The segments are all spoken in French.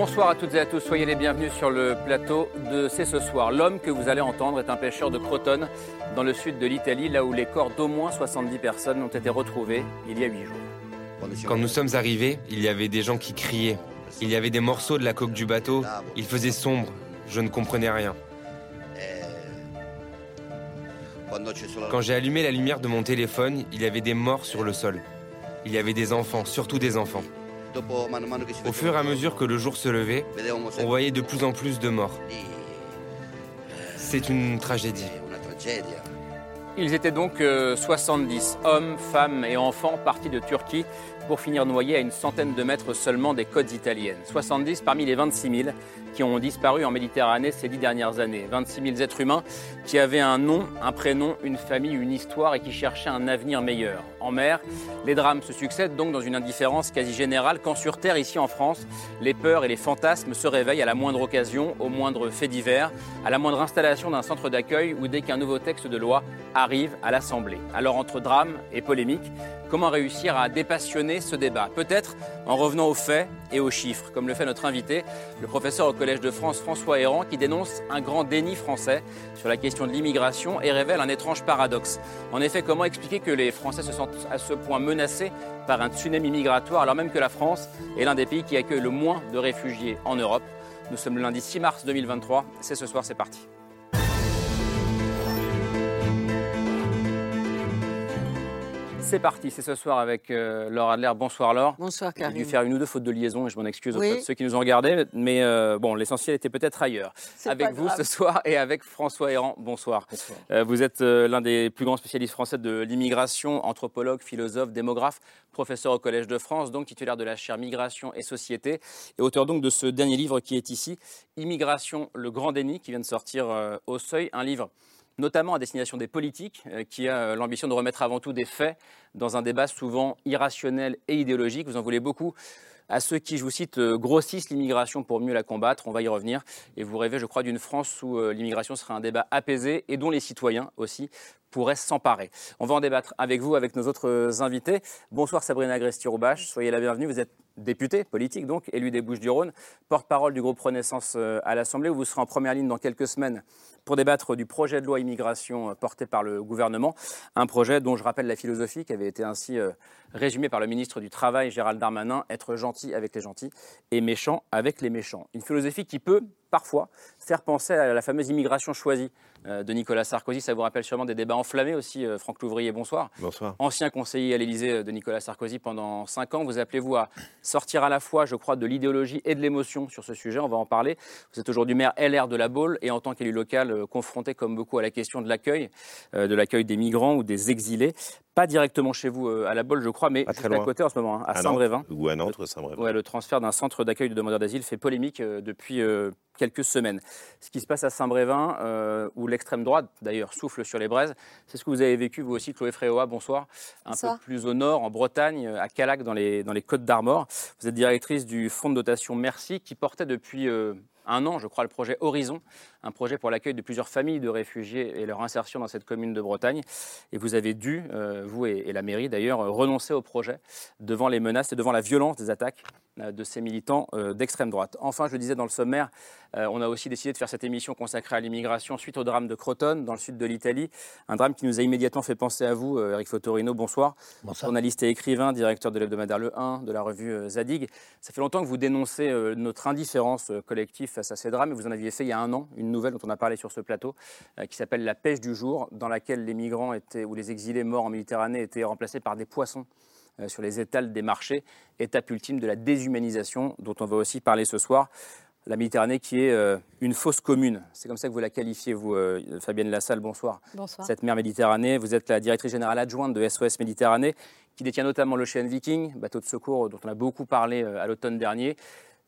Bonsoir à toutes et à tous, soyez les bienvenus sur le plateau de C'est ce soir. L'homme que vous allez entendre est un pêcheur de Crotone dans le sud de l'Italie, là où les corps d'au moins 70 personnes ont été retrouvés il y a 8 jours. Quand nous sommes arrivés, il y avait des gens qui criaient. Il y avait des morceaux de la coque du bateau. Il faisait sombre. Je ne comprenais rien. Quand j'ai allumé la lumière de mon téléphone, il y avait des morts sur le sol. Il y avait des enfants, surtout des enfants. Au fur et à mesure que le jour se levait, on voyait de plus en plus de morts. C'est une tragédie. Ils étaient donc 70 euh, hommes, femmes et enfants partis de Turquie pour finir noyés à une centaine de mètres seulement des côtes italiennes. 70 parmi les 26 000 qui ont disparu en Méditerranée ces dix dernières années. 26 000 êtres humains qui avaient un nom, un prénom, une famille, une histoire et qui cherchaient un avenir meilleur. En mer, les drames se succèdent donc dans une indifférence quasi générale quand sur Terre, ici en France, les peurs et les fantasmes se réveillent à la moindre occasion, au moindre fait divers, à la moindre installation d'un centre d'accueil ou dès qu'un nouveau texte de loi arrive à l'Assemblée. Alors entre drame et polémique, comment réussir à dépassionner ce débat? Peut-être en revenant aux faits et aux chiffres, comme le fait notre invité, le professeur Collège de France François Héran, qui dénonce un grand déni français sur la question de l'immigration et révèle un étrange paradoxe. En effet, comment expliquer que les Français se sentent à ce point menacés par un tsunami migratoire alors même que la France est l'un des pays qui accueille le moins de réfugiés en Europe? Nous sommes le lundi 6 mars 2023, c'est ce soir, c'est parti. C'est parti, c'est ce soir avec euh, Laure Adler. Bonsoir Laure. Bonsoir Karim. J'ai dû faire une ou deux fautes de liaison et je m'en excuse auprès de ceux qui nous ont regardés, mais euh, bon, l'essentiel était peut-être ailleurs. Avec vous ce soir et avec François Héran. Bonsoir. Euh, vous êtes l'un des plus grands spécialistes français de l'immigration, anthropologue, philosophe, démographe, professeur au Collège de France, donc titulaire de la chaire Migration et Société et auteur donc de ce dernier livre qui est ici, Immigration, le grand déni, qui vient de sortir au seuil, un livre notamment à destination des politiques, euh, qui a euh, l'ambition de remettre avant tout des faits dans un débat souvent irrationnel et idéologique. Vous en voulez beaucoup à ceux qui, je vous cite, euh, grossissent l'immigration pour mieux la combattre. On va y revenir. Et vous rêvez, je crois, d'une France où l'immigration serait un débat apaisé et dont les citoyens aussi pourraient s'emparer. On va en débattre avec vous, avec nos autres invités. Bonsoir Sabrina Agresti-Roubache, soyez la bienvenue. Vous êtes députée politique, donc élue des Bouches-du-Rhône, porte-parole du groupe Renaissance à l'Assemblée, où vous serez en première ligne dans quelques semaines pour débattre du projet de loi immigration euh, porté par le gouvernement. Un projet dont je rappelle la philosophie qui avait été ainsi euh, résumée par le ministre du Travail, Gérald Darmanin, être gentil avec les gentils et méchant avec les méchants. Une philosophie qui peut parfois faire penser à la fameuse immigration choisie euh, de Nicolas Sarkozy. Ça vous rappelle sûrement des débats enflammés aussi. Euh, Franck Louvrier, bonsoir. Bonsoir. Ancien conseiller à l'Élysée euh, de Nicolas Sarkozy pendant cinq ans. Vous appelez-vous à sortir à la fois, je crois, de l'idéologie et de l'émotion sur ce sujet. On va en parler. Vous êtes aujourd'hui maire LR de la Baule et en tant qu'élu local, confronté comme beaucoup à la question de l'accueil, de l'accueil des migrants ou des exilés pas directement chez vous à la Bolle, je crois, mais à côté en ce moment, hein, à, Saint-Brévin. Ou à Nantes, Saint-Brévin. Ouais, le transfert d'un centre d'accueil de demandeurs d'asile fait polémique depuis quelques semaines. Ce qui se passe à Saint-Brévin, euh, où l'extrême droite, d'ailleurs, souffle sur les braises, c'est ce que vous avez vécu, vous aussi, Chloé Fréoa, bonsoir. Un peu plus au nord, en Bretagne, à Calac, dans les, dans les Côtes d'Armor. Vous êtes directrice du fonds de dotation Merci, qui portait depuis euh, un an, je crois, le projet Horizon, un projet pour l'accueil de plusieurs familles de réfugiés et leur insertion dans cette commune de Bretagne. Et vous avez dû, euh, vous et, la mairie d'ailleurs, renoncer au projet devant les menaces et devant la violence des attaques euh, de ces militants euh, d'extrême droite. Enfin, je le disais dans le sommaire, on a aussi décidé de faire cette émission consacrée à l'immigration suite au drame de Crotone, dans le sud de l'Italie. Un drame qui nous a immédiatement fait penser à vous, Eric Fotorino. Bonsoir. bonsoir. Journaliste et écrivain, directeur de l'hebdomadaire Le 1, de la revue Zadig. Ça fait longtemps que vous dénoncez notre indifférence collective face à ces drames. Et vous en aviez fait il y a un an une nouvelle dont on a parlé sur ce plateau, euh, qui s'appelle La pêche du jour, dans laquelle les migrants étaient, ou les exilés morts en Méditerranée étaient remplacés par des poissons euh, sur les étals des marchés, étape ultime de la déshumanisation dont on va aussi parler ce soir. La Méditerranée qui est euh, une fausse commune. C'est comme ça que vous la qualifiez, vous, Fabienne Lassalle. Bonsoir. Bonsoir. Cette mer Méditerranée, vous êtes la directrice générale adjointe de SOS Méditerranée, qui détient notamment l'Ocean Viking, bateau de secours dont on a beaucoup parlé à l'automne dernier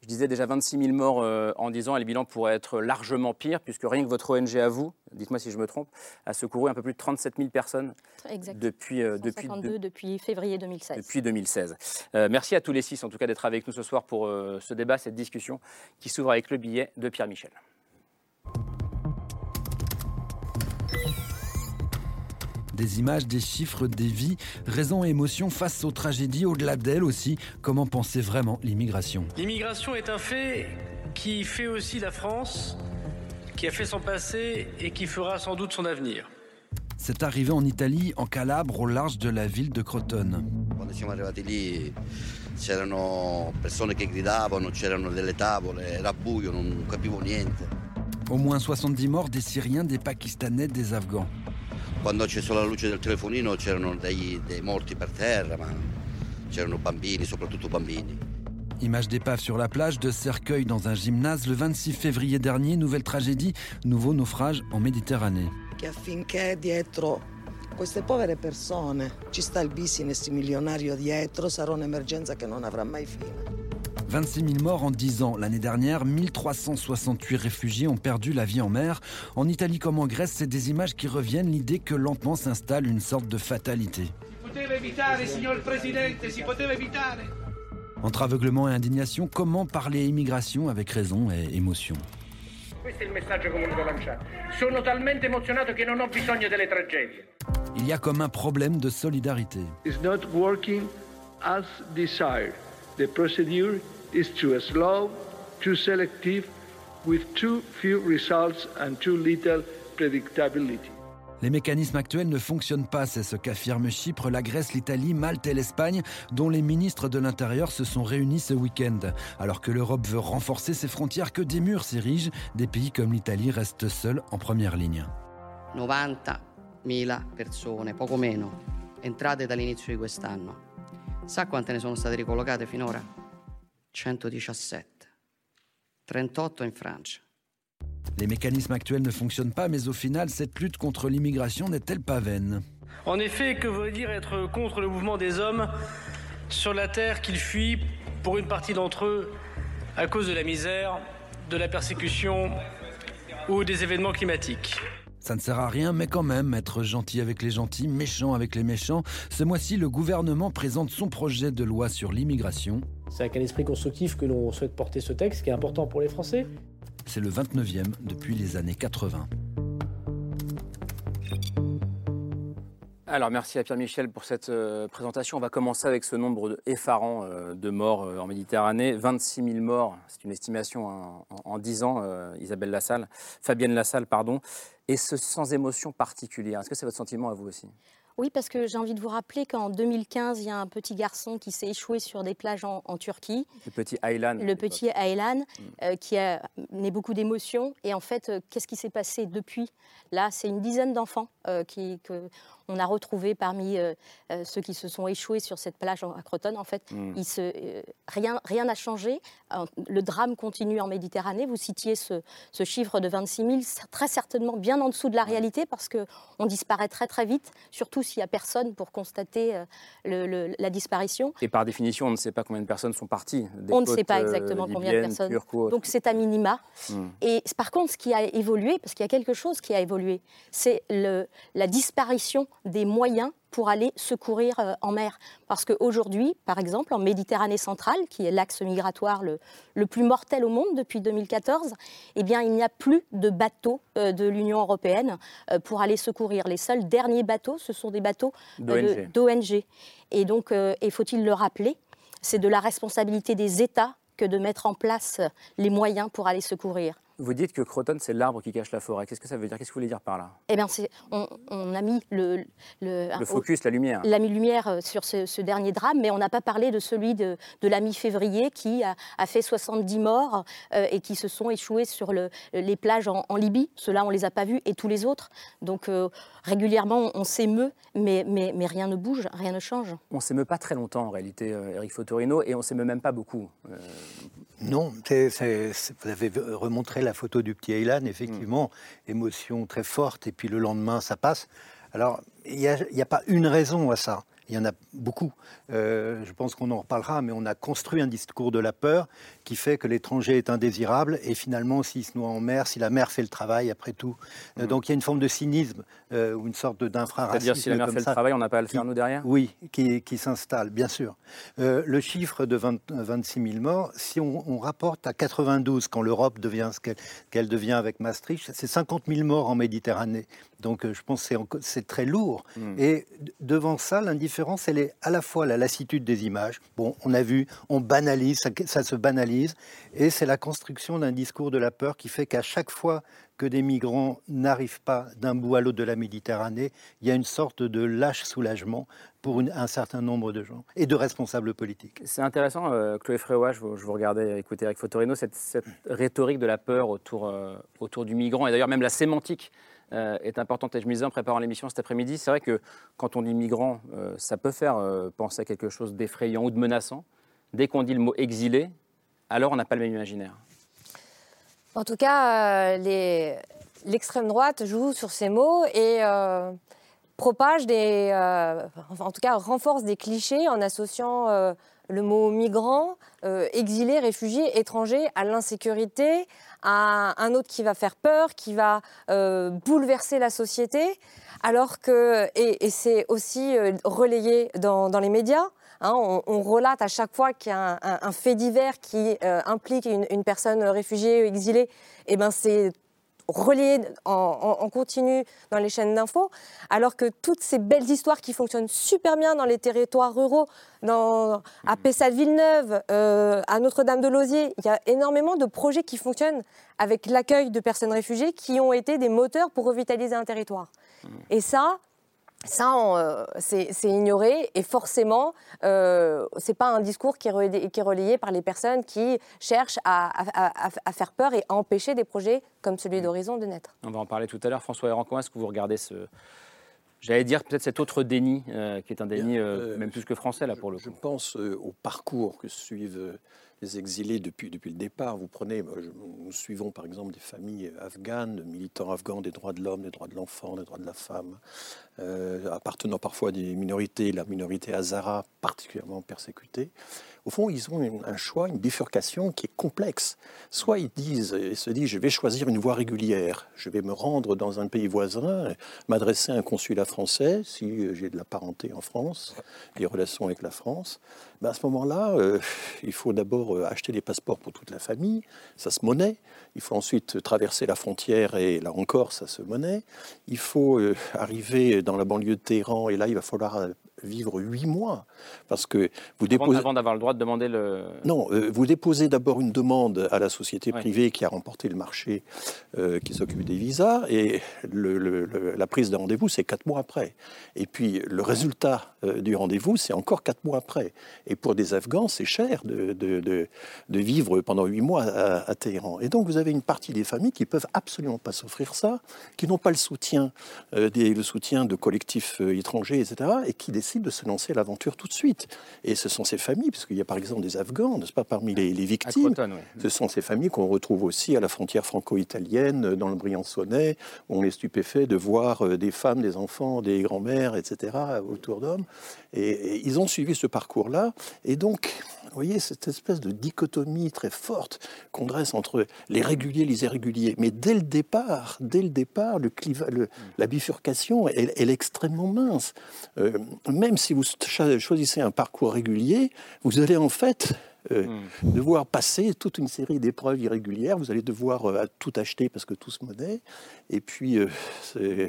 Je disais déjà 26 000 morts euh, en 10 ans et le bilan pourrait être largement pire puisque rien que votre ONG à vous, dites-moi si je me trompe, a secouru un peu plus de 37 000 personnes depuis, euh, depuis, depuis février 2016. Depuis 2016. Euh, merci à tous les six en tout cas d'être avec nous ce soir pour ce débat, cette discussion qui s'ouvre avec le billet de Pierre Michel. Des images, des chiffres, des vies, raison et émotion face aux tragédies, au-delà d'elles aussi. Comment penser vraiment l'immigration? L'immigration est un fait qui fait aussi la France, qui a fait son passé et qui fera sans doute son avenir. C'est arrivé en Italie, en Calabre, au large de la ville de Crotone. Quando siamo arrivati lì c'erano persone che gridavano, c'erano delle tavole, era buio, non capivo niente. Au moins 70 morts, des Syriens, des Pakistanais, des Afghans. Quando ho acceso la luce del telefonino c'erano dei, dei morti per terra, ma c'erano bambini, soprattutto bambini. Image d'épave sur la plage, de cercueil dans un gymnase. Le 26 février dernier, nouvelle tragédie, nouveau naufrage en Méditerranée. Che affinché dietro queste povere persone ci sta il business milionario dietro, sarà un'emergenza che non avrà mai fine. 26 000 morts en 10 ans. L'année dernière, 1368 réfugiés ont perdu la vie en mer. En Italie comme en Grèce, c'est des images qui reviennent, l'idée que lentement s'installe une sorte de fatalité. Entre aveuglement et indignation, comment parler immigration avec raison et émotion? Il y a comme un problème de solidarité. It's not working as desired. The procedure is too slow, too selective, with too few results and too little predictability. Les mécanismes actuels ne fonctionnent pas, c'est ce qu'affirment Chypre, la Grèce, l'Italie, Malte et l'Espagne, dont les ministres de l'Intérieur se sont réunis ce week-end. Alors que l'Europe veut renforcer ses frontières, que des murs s'érigent, des pays comme l'Italie restent seuls en première ligne. 90.000 persone, poco meno, entrate dall'inizio di quest'anno. Sa quante ne sono state ricollocate finora? 117. 38 en France. Les mécanismes actuels ne fonctionnent pas, mais au final, cette lutte contre l'immigration n'est-elle pas vaine? En effet, que veut dire être contre le mouvement des hommes sur la terre qu'ils fuient, pour une partie d'entre eux, à cause de la misère, de la persécution ou des événements climatiques? Ça ne sert à rien, mais quand même, être gentil avec les gentils, méchant avec les méchants. Ce mois-ci, le gouvernement présente son projet de loi sur l'immigration. C'est avec un esprit constructif que l'on souhaite porter ce texte, qui est important pour les Français. C'est le 29e depuis les années 80. Alors merci à Pierre Michel pour cette euh, présentation. On va commencer avec ce nombre effarant euh, de morts euh, en Méditerranée. 26 000 morts, c'est une estimation en, en, 10 ans, Isabelle Lassalle, Fabienne Lassalle, pardon. Et ce sans émotion particulière. Est-ce que c'est votre sentiment à vous aussi? Oui, parce que j'ai envie de vous rappeler qu'en 2015, il y a un petit garçon qui s'est échoué sur des plages en, Turquie. Le petit Aylan. Le petit Aylan, mm. euh, qui a né beaucoup d'émotions. Et en fait, euh, qu'est-ce qui s'est passé depuis? Là, c'est une dizaine d'enfants euh, qui, que, on a retrouvé parmi euh, euh, ceux qui se sont échoués sur cette plage à Croton. En fait, il se, euh, rien n'a changé. Le drame continue en Méditerranée. Vous citiez ce, chiffre de 26 000, très certainement bien en dessous de la réalité parce qu'on disparaît très très vite, surtout s'il n'y a personne pour constater la disparition. Et par définition, on ne sait pas combien de personnes sont parties. on ne sait pas exactement combien de personnes. Donc c'est à minima. Hmm. Et par contre, ce qui a évolué, parce qu'il y a quelque chose qui a évolué, c'est la disparition des moyens pour aller secourir euh, en mer. Parce qu'aujourd'hui, par exemple, en Méditerranée centrale, qui est l'axe migratoire le, le, plus mortel au monde depuis 2014, eh bien, il n'y a plus de bateaux euh, de l'Union européenne euh, pour aller secourir. Les seuls derniers bateaux, ce sont des bateaux d'ONG. Et donc, et faut-il le rappeler, c'est de la responsabilité des États que de mettre en place les moyens pour aller secourir. Vous dites que Croton, c'est l'arbre qui cache la forêt. Qu'est-ce que ça veut dire? Qu'est-ce que vous voulez dire par là? Eh bien, on, on, a mis le, le, le focus, la lumière. La lumière euh, sur ce, dernier drame, mais on n'a pas parlé de celui de, de la mi-février qui a, fait 70 morts euh, et qui se sont échoués sur le, les plages en, Libye. Ceux-là, on ne les a pas vus, et tous les autres. Donc, euh, régulièrement, on, s'émeut, mais, mais, mais, rien ne bouge, rien ne change. On ne s'émeut pas très longtemps, en réalité, Eric Fotorino, et on ne s'émeut même pas beaucoup. Non, vous avez remontré la photo du petit Aylan, effectivement, mm. émotion très forte, et puis le lendemain, ça passe. Alors, il n'y a, pas une raison à ça. Il y en a beaucoup. Euh, je pense qu'on en reparlera, mais on a construit un discours de la peur qui fait que l'étranger est indésirable et finalement, s'il se noie en mer, si la mer fait le travail, après tout. Euh, mmh. donc il y a une forme de cynisme euh, ou une sorte d'infraracisme. C'est-à-dire si la mer fait le travail, on n'a pas à le faire nous derrière? Oui, qui, s'installe, bien sûr. le chiffre de 26 000 morts, si on, rapporte à 92, quand l'Europe devient ce qu'elle devient avec Maastricht, c'est 50 000 morts en Méditerranée. Donc je pense que c'est très lourd. Mmh. Et devant ça, l'indifférence elle est à la fois la lassitude des images. Bon, on a vu, on banalise, ça, se banalise, et c'est la construction d'un discours de la peur qui fait qu'à chaque fois que des migrants n'arrivent pas d'un bout à l'autre de la Méditerranée, il y a une sorte de lâche soulagement pour un certain nombre de gens et de responsables politiques. C'est intéressant, euh, Chloé Fréois, je vous, regardais écouter Eric Fotorino, cette, rhétorique de la peur autour, euh, autour du migrant, et d'ailleurs même la sémantique euh, est importante. Et je me disais en préparant l'émission cet après-midi, c'est vrai que quand on dit migrant, ça peut faire penser à quelque chose d'effrayant ou de menaçant. Dès qu'on dit le mot exilé, alors on n'a pas le même imaginaire. En tout cas, l'extrême droite joue sur ces mots et propage des, en tout cas renforce des clichés en associant le mot migrant, exilé, réfugié, étranger à l'insécurité, à un autre qui va faire peur, qui va euh, bouleverser la société, alors que, et, c'est aussi euh, relayé dans, les médias, hein, on, relate à chaque fois qu'il y a un, fait divers qui euh, implique une, une, personne réfugiée, exilée, et ben c'est relié en, continu dans les chaînes d'infos, alors que toutes ces belles histoires qui fonctionnent super bien dans les territoires ruraux, dans, à Pessade-Villeneuve, euh, à Notre-Dame-de-Losier, il y a énormément de projets qui fonctionnent avec l'accueil de personnes réfugiées qui ont été des moteurs pour revitaliser un territoire. Mmh. Et ça, ça, euh, c'est ignoré et forcément, euh, ce n'est pas un discours qui est, relayé, par les personnes qui cherchent à, faire peur et à empêcher des projets comme celui mmh. d'Horizon de naître. On va en parler tout à l'heure. François Héran, comment est-ce que vous regardez ce, J'allais dire peut-être cet autre déni, euh, qui est un déni même plus que français, là, pour le coup? Je pense au parcours que suivent les exilés depuis, le départ. Vous prenez, nous suivons par exemple des familles afghanes, militants afghans des droits de l'homme, des droits de l'enfant, des droits de la femme, euh, appartenant parfois à des minorités, la minorité hazara particulièrement persécutée. Au fond, ils ont un choix, une bifurcation qui est complexe. Soit ils se disent je vais choisir une voie régulière, je vais me rendre dans un pays voisin, m'adresser à un consulat français si j'ai de la parenté en France, des relations avec la France. Ben à ce moment-là, euh, il faut d'abord euh, acheter des passeports pour toute la famille, ça se monnaie. Il faut ensuite traverser la frontière et là encore, ça se monnaie. Il faut euh, arriver dans la banlieue de Téhéran et là, il va falloir vivre huit mois. Parce que vous déposez. Avant d'avoir le droit de demander le. Non, euh, vous déposez d'abord une demande à la société privée qui a remporté le marché euh, qui s'occupe des visas, et le, la prise de rendez-vous, c'est quatre mois après. Et puis le résultat euh, du rendez-vous, c'est encore quatre mois après. Et pour des Afghans, c'est cher de, de, de, vivre pendant huit mois à, à, Téhéran. Et donc vous avez une partie des familles qui peuvent absolument pas s'offrir ça, qui n'ont pas le soutien, des, le soutien de collectifs étrangers, etc., et qui décident de se lancer l'aventure tout de suite. Et ce sont ces familles, puisqu'il y a par exemple des Afghans, n'est-ce pas, parmi les, victimes, ce sont ces familles qu'on retrouve aussi à la frontière franco-italienne, dans le Briançonnais, où on est stupéfait de voir euh, des femmes, des enfants, des grands-mères, etc., autour d'hommes. Et, ils ont suivi ce parcours-là. Et donc, vous voyez, cette espèce de dichotomie très forte qu'on dresse entre les réguliers et les irréguliers. Mais dès le départ, dès le départ, la bifurcation, est extrêmement mince. Euh, même si vous choisissez un parcours régulier, vous allez en fait euh, hmm. devoir passer toute une série d'épreuves irrégulières. Vous allez devoir euh, tout acheter parce que tout se monnaie. Et puis, euh,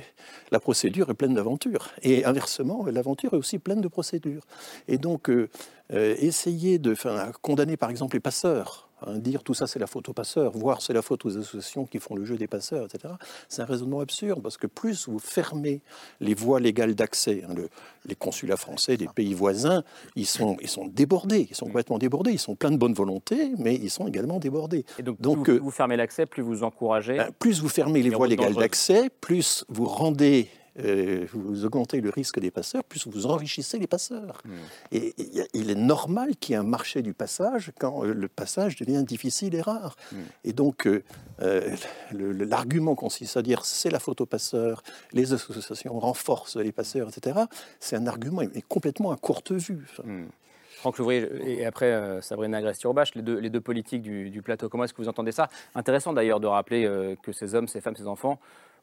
la procédure est pleine d'aventures. Et inversement, l'aventure est aussi pleine de procédures. Et donc, essayer de condamner par exemple les passeurs Hein, dire tout ça c'est la faute aux passeurs, voir c'est la faute aux associations qui font le jeu des passeurs, etc. C'est un raisonnement absurde parce que plus vous fermez les voies légales d'accès, hein, les consulats français des pays voisins, ils sont, ils sont débordés, ils sont complètement débordés, ils sont pleins de bonne volonté, mais ils sont également débordés. Et donc, plus vous, fermez l'accès, plus vous encouragez. Ben, plus vous fermez les voies légales d'accès, plus vous rendez euh, vous augmentez le risque des passeurs, plus vous enrichissez les passeurs. Hmm. Et, il est normal qu'il y ait un marché du passage quand le passage devient difficile et rare. Hmm. Et donc, euh, l'argument consiste à dire c'est la photo passeur, les associations renforcent les passeurs, etc. C'est un argument complètement à courte vue. Hmm. Franck Louvrier et après euh, Sabrina Agresti-Urbache, les deux, les deux politiques du, plateau, comment est-ce que vous entendez ça? Intéressant d'ailleurs de rappeler euh, que ces hommes, ces femmes, ces enfants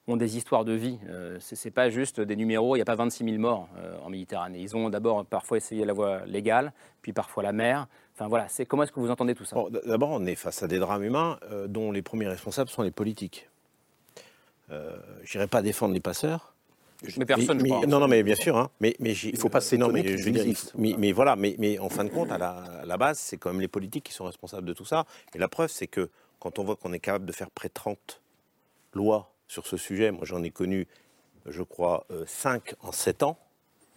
ont des histoires de vie. Euh, ce n'est pas juste des numéros, il n'y a pas 26 000 morts en Méditerranée. Ils ont d'abord parfois essayé la voie légale, puis parfois la mer. Enfin voilà, c'est comment est-ce que vous entendez tout ça? D'abord, on est face à des drames humains dont les premiers responsables sont les politiques. je n'irai pas défendre les passeurs, mais personne. non, non, mais bien sûr. Hein. mais, mais il faut pas s'étonner. Mais, je mais, mais, voilà. Mais, mais en fin de compte, à la, base, c'est quand même les politiques qui sont responsables de tout ça. Et la preuve, c'est que quand on voit qu'on est capable de faire près de 30 lois sur ce sujet, moi j'en ai connu, je crois, 5 euh, en 7 ans,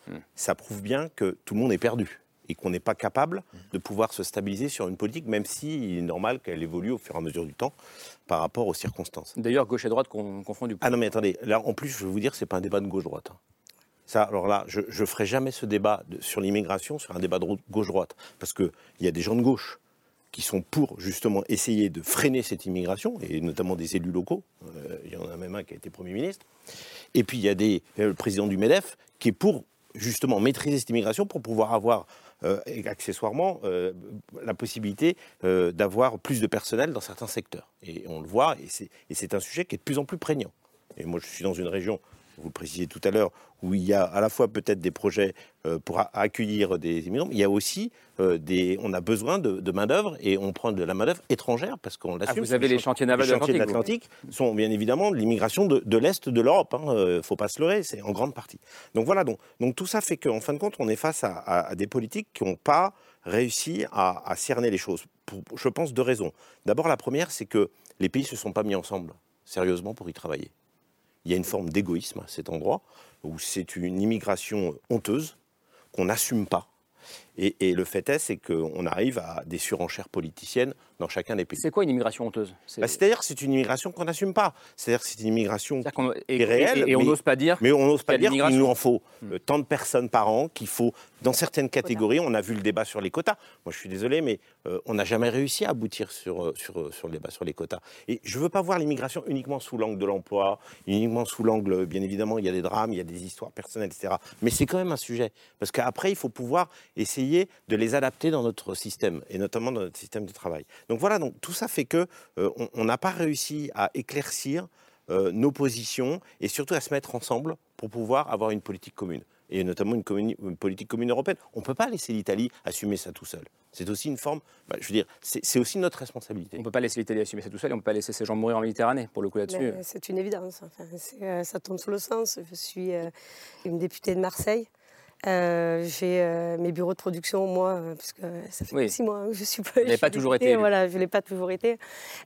hmm. ça prouve bien que tout le monde est perdu et qu'on n'est pas capable de pouvoir se stabiliser sur une politique, même s'il il est normal qu'elle évolue au fur et à mesure du temps par rapport aux circonstances. D'ailleurs, gauche et droite confondus. Ah non, mais attendez, là, en plus, je vais vous dire, c'est pas un débat de gauche-droite. Hein. Ça, alors là, je ne ferai jamais ce débat sur l'immigration sur un débat de gauche-droite, parce qu'il y a des gens de gauche qui sont pour justement essayer de freiner cette immigration, et notamment des élus locaux. Euh, il y en a même un qui a été Premier ministre. Et puis il y a des, le président du MEDEF qui est pour justement maîtriser cette immigration pour pouvoir avoir euh, accessoirement euh, la possibilité euh, d'avoir plus de personnel dans certains secteurs. Et on le voit, et c'est un sujet qui est de plus en plus prégnant. Et moi, je suis dans une région vous le précisiez tout à l'heure, où il y a à la fois peut-être des projets euh, pour accueillir des immigrants, mais il y a aussi euh, des. On a besoin de, main-d'œuvre et on prend de la main-d'œuvre étrangère parce qu'on l'assume. Ah, vous avez les chantiers navals de l'Atlantique sont bien évidemment de l'immigration de, l'Est de l'Europe. Il hein, ne euh, faut pas se leurrer, c'est en grande partie. Donc voilà, donc, donc tout ça fait qu'en fin de compte, on est face à, des politiques qui n'ont pas réussi à, à, cerner les choses. Pour, je pense deux raisons. D'abord, la première, c'est que les pays ne se sont pas mis ensemble sérieusement pour y travailler il y a une forme d'égoïsme à cet endroit, où c'est une immigration honteuse qu'on n'assume pas. Et, le fait est, c'est qu'on arrive à des surenchères politiciennes dans chacun des pays. C'est quoi une immigration honteuse? Bah, C'est-à-dire que c'est une immigration qu'on n'assume pas. C'est-à-dire que c'est une immigration réelle. Et, on n'ose pas dire. Mais on n'ose pas dire qu'il nous en faut hmm. tant de personnes par an, qu'il faut, dans certaines catégories, on a vu le débat sur les quotas. Moi, je suis désolé, mais euh, on n'a jamais réussi à aboutir sur, euh, sur, euh, sur le débat sur les quotas. Et je ne veux pas voir l'immigration uniquement sous l'angle de l'emploi, uniquement sous l'angle, bien évidemment, il y a des drames, il y a des histoires personnelles, etc. Mais c'est quand même un sujet. Parce qu'après, il faut pouvoir essayer de les adapter dans notre système, et notamment dans notre système de travail. Donc voilà, donc tout ça fait que euh, on n'a pas réussi à éclaircir euh, nos positions et surtout à se mettre ensemble pour pouvoir avoir une politique commune et notamment une, politique commune européenne. On ne peut pas laisser l'Italie assumer ça tout seul. C'est aussi une forme, bah, je veux dire, c'est aussi notre responsabilité. On ne peut pas laisser l'Italie assumer ça tout seul et on ne peut pas laisser ces gens mourir en Méditerranée, pour le coup là-dessus. C'est une évidence, euh, ça tombe sous le sens. Je suis une députée de Marseille. Euh, j'ai euh, mes bureaux de production, moi, euh, parce que ça fait six mois que je suis pas. Vous n'avez pas toujours été. Voilà, je l'ai pas toujours été.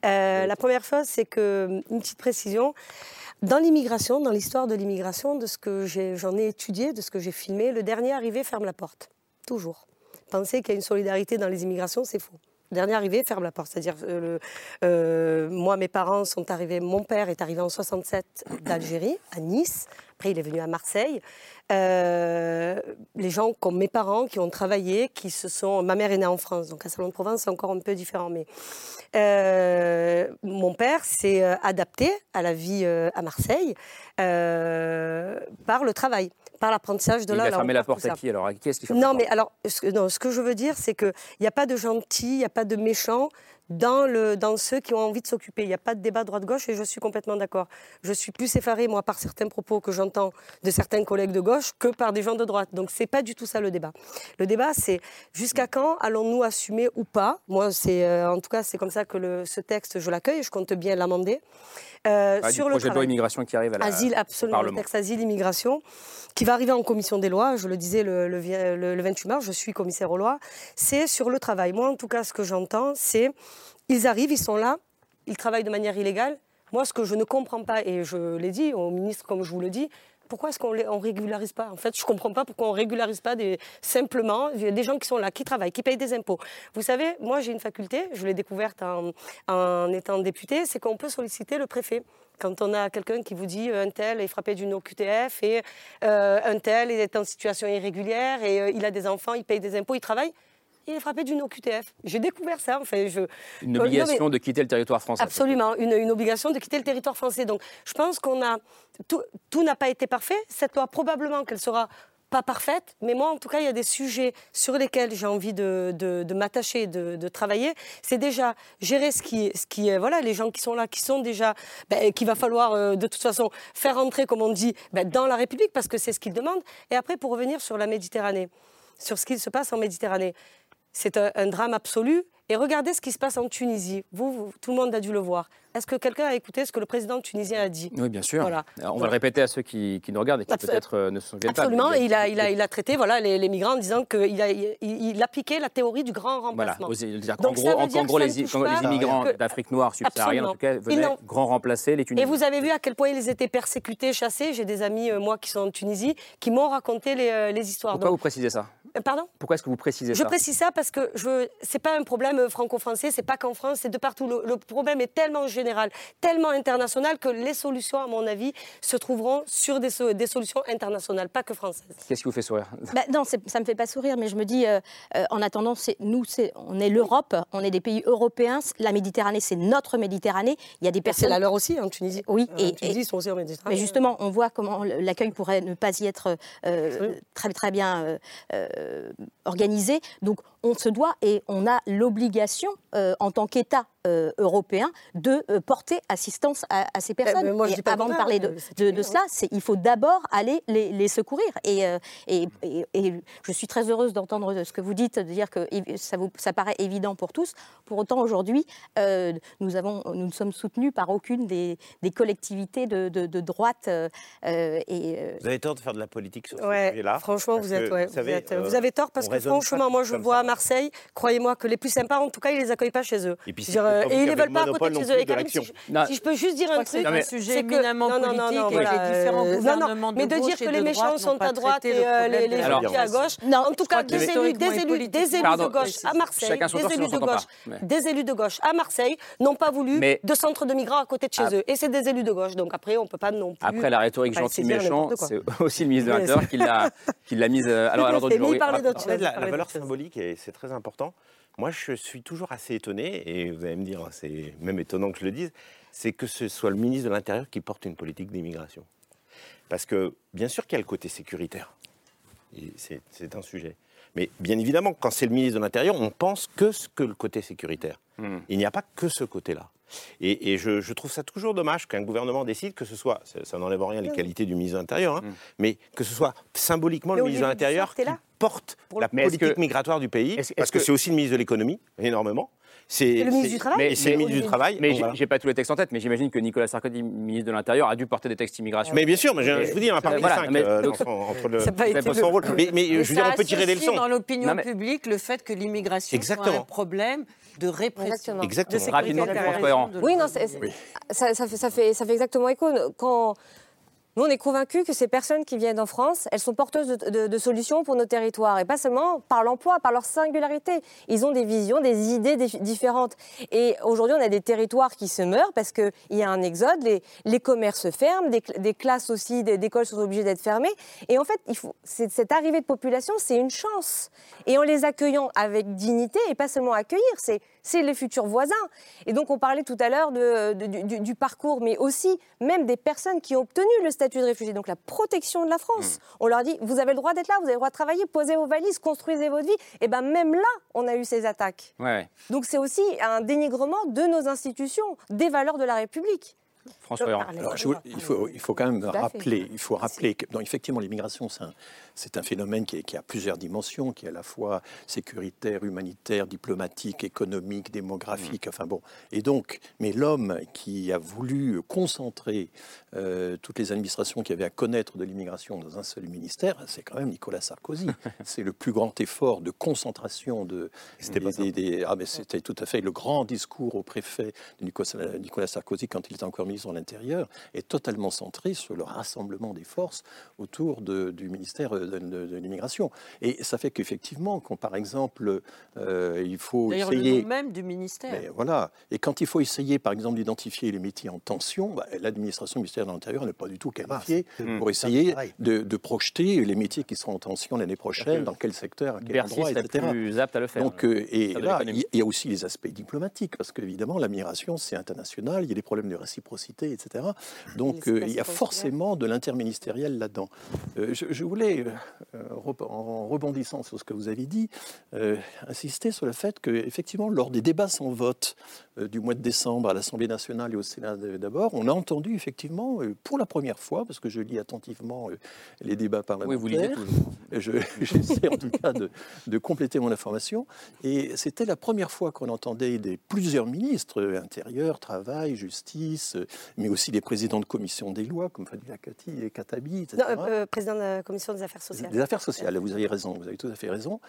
la première chose, c'est que une petite précision. Dans l'immigration, dans l'histoire de l'immigration, de ce que j'en ai, étudié, de ce que j'ai filmé, le dernier arrivé ferme la porte, toujours. Penser qu'il y a une solidarité dans les immigrations, c'est faux. Dernier arrivé ferme la porte. C'est-à-dire, moi, mes parents sont arrivés, mon père est arrivé en 67 d'Algérie, à Nice. Après, il est venu à Marseille. Euh, les gens comme mes parents qui ont travaillé, qui se sont. Ma mère est née en France, donc à Salon de Provence, c'est encore un peu différent. Mais euh, mon père s'est euh, adapté à la vie à Marseille par le travail par l'apprentissage de la langue. Il a fermé la porte à qui alors qui est-ce Non, mais alors, non, ce que je veux dire, c'est qu'il n'y a pas de gentils, il n'y a pas de méchants dans, le, dans ceux qui ont envie de s'occuper. Il n'y a pas de débat droite-gauche et je suis complètement d'accord. Je suis plus effarée, moi, par certains propos que j'entends de certains collègues de gauche que par des gens de droite. Donc, ce n'est pas du tout ça le débat. Le débat, c'est jusqu'à quand allons-nous assumer ou pas? Moi, c'est euh, en tout cas, c'est comme ça que le, ce texte, je l'accueille, je compte bien l'amender. Euh, ah, sur le projet de loi immigration qui arrive à la, asile, absolument, le texte asile immigration qui va arriver en commission des lois. Je le disais le, le, le 28 mars, je suis commissaire aux lois. C'est sur le travail. Moi, en tout cas, ce que j'entends, c'est ils arrivent, ils sont là, ils travaillent de manière illégale. Moi, ce que je ne comprends pas, et je l'ai dit au ministre comme je vous le dis, pourquoi est-ce qu'on ne régularise pas? En fait, je ne comprends pas pourquoi on ne régularise pas simplement des gens qui sont là, qui travaillent, qui payent des impôts. Vous savez, moi j'ai une faculté, je l'ai découverte en, étant député, c'est qu'on peut solliciter le préfet quand on a quelqu'un qui vous dit un tel est frappé d'une OQTF et euh, un tel est en situation irrégulière et euh, il a des enfants, il paye des impôts, il travaille, il est frappé d'une OQTF. J'ai découvert ça. Enfin, je... Une obligation de quitter le territoire français. Absolument, une, une, obligation de quitter le territoire français. Donc je pense qu'on a. Tout, tout n'a pas été parfait. Cette loi, probablement qu'elle sera pas parfaite, mais moi, en tout cas, il y a des sujets sur lesquels j'ai envie de, de, m'attacher, de, de, travailler. C'est déjà gérer ce qui, ce qui est, voilà, les gens qui sont là, qui sont déjà, ben, qu'il va falloir euh, de toute façon faire entrer, comme on dit, ben, dans la République, parce que c'est ce qu'ils demandent. Et après, pour revenir sur la Méditerranée, sur ce qui se passe en Méditerranée, c'est un, drame absolu. Et regardez ce qui se passe en Tunisie. vous, tout le monde a dû le voir. Est-ce que quelqu'un a écouté ce que le président tunisien a dit Oui, bien sûr. Voilà. On va le répéter à ceux qui, nous regardent et qui peut-être euh, ne se souviennent pas. Absolument. Il a, il, a, il a traité voilà, les, migrants en disant qu'il a, il, appliquait la théorie du grand remplacement. Voilà. En gros, en gros les, les, immigrants d'Afrique noire subsaharienne, en tout cas, venaient grand remplacer les Tunisiens. Et vous avez vu à quel point ils étaient persécutés, chassés? J'ai des amis, euh, moi, qui sont en Tunisie, qui m'ont raconté les, euh, les histoires. Pourquoi vous précisez ça? Pardon Pourquoi est-ce que vous précisez ça Je précise ça parce que ce n'est pas un problème franco-français, c'est pas qu'en France, c'est de partout. Le, le, problème est tellement général, tellement international que les solutions, à mon avis, se trouveront sur des, des solutions internationales, pas que françaises. Qu'est-ce qui vous fait sourire? Bah, Non, ça ne me fait pas sourire, mais je me dis, euh, euh, en attendant, nous, on est l'Europe, on est des pays européens, la Méditerranée, c'est notre Méditerranée. Il y a des personnes... C'est la leur aussi, en Tunisie. Oui, euh, et, Tunisie, sont aussi en Méditerranée. Mais justement, on voit comment l'accueil pourrait ne pas y être très, très bien organisé. Donc, on se doit et on a l'obligation, en tant qu'État euh, européen de euh, porter assistance à, ces eh, personnes. moi, et avant de parler de, de, cela, il faut d'abord aller les, secourir. Euh, et, et, je suis très heureuse d'entendre ce que vous dites, de dire que ça, vous, ça paraît évident pour tous. Pour autant, aujourd'hui, nous, avons, nous ne sommes soutenus par aucune des, des collectivités de, droite. et, Vous avez tort de faire de la politique sur ce sujet-là. Franchement, vous, êtes, vous, avez tort parce que franchement, moi, je vois à Marseille, croyez-moi que les plus sympas, en tout cas, ils les accueillent pas chez eux. Et puis, euh, et ils ne veulent pas à côté de chez eux. Et Karim, si, si, je peux juste dire un truc, c'est un sujet éminemment politique non, non, voilà. les différents gouvernements mais de, de dire que les méchants sont à droite et euh, les gentils à gauche. En tout cas, des élus, des élus, des élus de gauche à Marseille, des élus de gauche, des élus de gauche à Marseille n'ont pas voulu de centre de migrants à côté de chez eux. Et c'est des élus de gauche. Donc après, on ne peut pas non plus. Après la rhétorique gentil méchant, c'est aussi le ministre de l'Intérieur qui l'a mise à l'ordre du jour. La valeur symbolique, c'est très important. Moi, je suis toujours assez étonné, et vous allez me dire, c'est même étonnant que je le dise, c'est que ce soit le ministre de l'Intérieur qui porte une politique d'immigration. Parce que, bien sûr qu'il y a le côté sécuritaire. C'est un sujet. Mais bien évidemment, quand c'est le ministre de l'Intérieur, on pense que, ce que le côté sécuritaire. Hmm. Il n'y a pas que ce côté-là. Et, je, trouve ça toujours dommage qu'un gouvernement décide que ce soit, ça, n'enlève rien les qualités du ministre de l'Intérieur, hein, hmm. mais que ce soit symboliquement le ministre de l'Intérieur qui porte la politique migratoire du pays, parce que, c'est aussi le ministre de l'économie, énormément. C'est le ministre du Travail. Mais c'est le ministre du Travail. Mais j'ai pas tous les textes en tête, mais j'imagine que Nicolas Sarkozy, ministre de l'Intérieur, a dû porter des textes immigration. Mais bien sûr, mais je, vous dis, on a parlé voilà, 5 euh, entre le, son rôle. Mais, mais je veux dire, on peut tirer des leçons. dans l'opinion publique le fait que l'immigration soit un problème de répression. Exactement. Rapidement, François Oui, non, ça, ça, fait, ça, fait, ça fait exactement écho. Quand nous, on est convaincus que ces personnes qui viennent en France, elles sont porteuses de, solutions pour nos territoires. Et pas seulement par l'emploi, par leur singularité. Ils ont des visions, des idées différentes. Et aujourd'hui, on a des territoires qui se meurent parce qu'il y a un exode, les, les commerces ferment, des, classes aussi, des, écoles sont obligées d'être fermées. Et en fait, cette arrivée de population, c'est une chance. Et en les accueillant avec dignité, et pas seulement accueillir, c'est les futurs voisins. Et donc on parlait tout à l'heure du, parcours, mais aussi même des personnes qui ont obtenu le statut de réfugié, donc la protection de la France. Mm. On leur dit, vous avez le droit d'être là, vous avez le droit de travailler, posez vos valises, construisez votre vie. Et bien même là, on a eu ces attaques. Donc c'est aussi un dénigrement de nos institutions, des valeurs de la République. François il, faut, il faut quand même rappeler, il faut rappeler que, effectivement, l'immigration, c'est un, c'est un phénomène qui, a plusieurs dimensions, qui est à la fois sécuritaire, humanitaire, diplomatique, économique, démographique. Mm. Enfin bon. Et donc, mais l'homme qui a voulu concentrer euh, toutes les administrations qui avaient à connaître de l'immigration dans un seul ministère, c'est quand même Nicolas Sarkozy. c'est le plus grand effort de concentration de. C'était des, ah, mais c'était tout à fait le grand discours au préfet de Nicolas, Sarkozy quand il était encore ministre ministre de l'Intérieur est totalement centré sur le rassemblement des forces autour du ministère de, l'immigration. Et ça fait qu'effectivement, quand par exemple, il faut essayer... le même du ministère. voilà. Et quand il faut essayer, par exemple, d'identifier les métiers en tension, bah, l'administration ministère de l'Intérieur n'est pas du tout qualifiée ah, pour essayer de, projeter les métiers qui seront en tension l'année prochaine, dans quel secteur, à quel endroit, etc. plus apte à le faire. Donc, euh, et là, il y a aussi les aspects diplomatiques, parce qu'évidemment, la migration, c'est international, il y a des problèmes de réciprocité, etc. Donc, euh, il y a forcément de l'interministériel là-dedans. Euh, je, voulais, en rebondissant sur ce que vous avez dit, insister sur le fait qu'effectivement, lors des débats sans vote du mois de décembre à l'Assemblée nationale et au Sénat d'abord, on a entendu effectivement, pour la première fois, parce que je lis attentivement les débats parlementaires, oui, vous lisez j'essaie en tout cas de, de compléter mon information, et c'était la première fois qu'on entendait des, plusieurs ministres, euh, intérieur, travail, justice, euh, mais aussi des présidents de commission des lois, comme Fadila Kati et Katabi, etc. Non, euh, président de la commission des affaires sociales. Des affaires sociales, vous avez raison, vous avez tout à fait raison.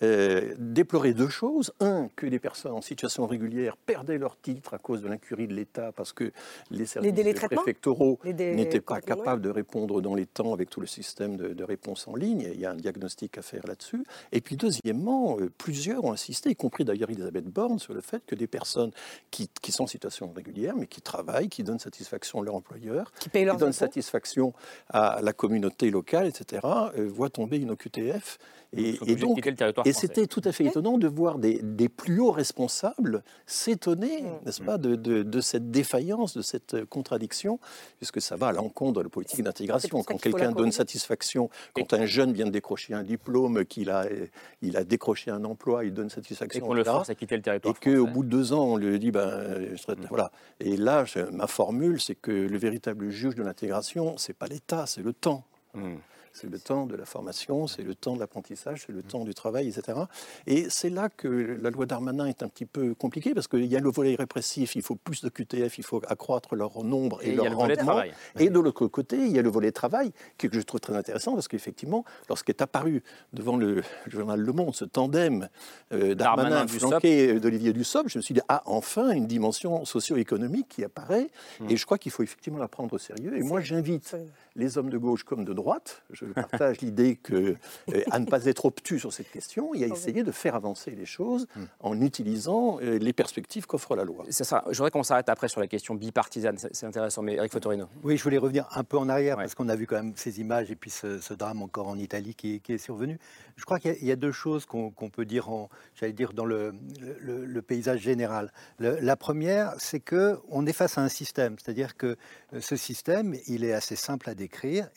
déplorer deux choses. Un, que les personnes en situation régulière perdaient leur titre à cause de l'incurie de l'État parce que les services préfectoraux n'étaient pas capables de répondre dans les temps avec tout le système de, de réponse en ligne. Il y a un diagnostic à faire là-dessus. Et puis deuxièmement, plusieurs ont insisté, y compris d'ailleurs Elisabeth Borne, sur le fait que des personnes qui, sont en situation régulière, mais qui travaillent, qui donnent satisfaction à leur employeur, qui, donnent satisfaction à la communauté locale, etc., euh, voient tomber une OQTF et, donc, et c'était tout à fait étonnant de voir des, plus hauts responsables s'étonner, mm. n'est-ce pas, de, cette défaillance, de cette contradiction, puisque ça va à l'encontre de la politique d'intégration. Quand quelqu'un donne satisfaction, quand un jeune vient de décrocher un diplôme, qu'il a, il a décroché un emploi, il donne satisfaction. Et qu'on le force à quitter le territoire. Et qu'au bout de deux ans, on lui dit, ben, mm. voilà. Et là, ma formule, c'est que le véritable juge de l'intégration, c'est pas l'État, c'est le temps. Mm c'est le temps de la formation, c'est le temps de l'apprentissage, c'est le temps du travail, etc. Et c'est là que la loi Darmanin est un petit peu compliquée, parce qu'il y a le volet répressif, il faut plus de QTF, il faut accroître leur nombre et, leur rendement. Et de l'autre côté, il y a le volet travail, que je trouve très intéressant, parce qu'effectivement, lorsqu'est apparu devant le, journal Le Monde ce tandem euh, Darmanin, flanqué d'Olivier Dussopt, je me suis dit, ah, enfin, une dimension socio-économique qui apparaît, hmm. et je crois qu'il faut effectivement la prendre au sérieux. Et moi, j'invite les hommes de gauche comme de droite, je partage l'idée que, euh, à ne pas être obtus sur cette question et à essayer de faire avancer les choses hmm. en utilisant euh, les perspectives qu'offre la loi. C'est ça. Je voudrais qu'on s'arrête après sur la question bipartisane. C'est intéressant. Mais Eric Fotorino. Oui, je voulais revenir un peu en arrière parce qu'on a vu quand même ces images et puis ce, drame encore en Italie qui, est survenu. Je crois qu'il y, a deux choses qu'on peut dire, j'allais dire, dans le, paysage général. la première, c'est que on est face à un système, c'est-à-dire que euh, ce système, il est assez simple à décrire,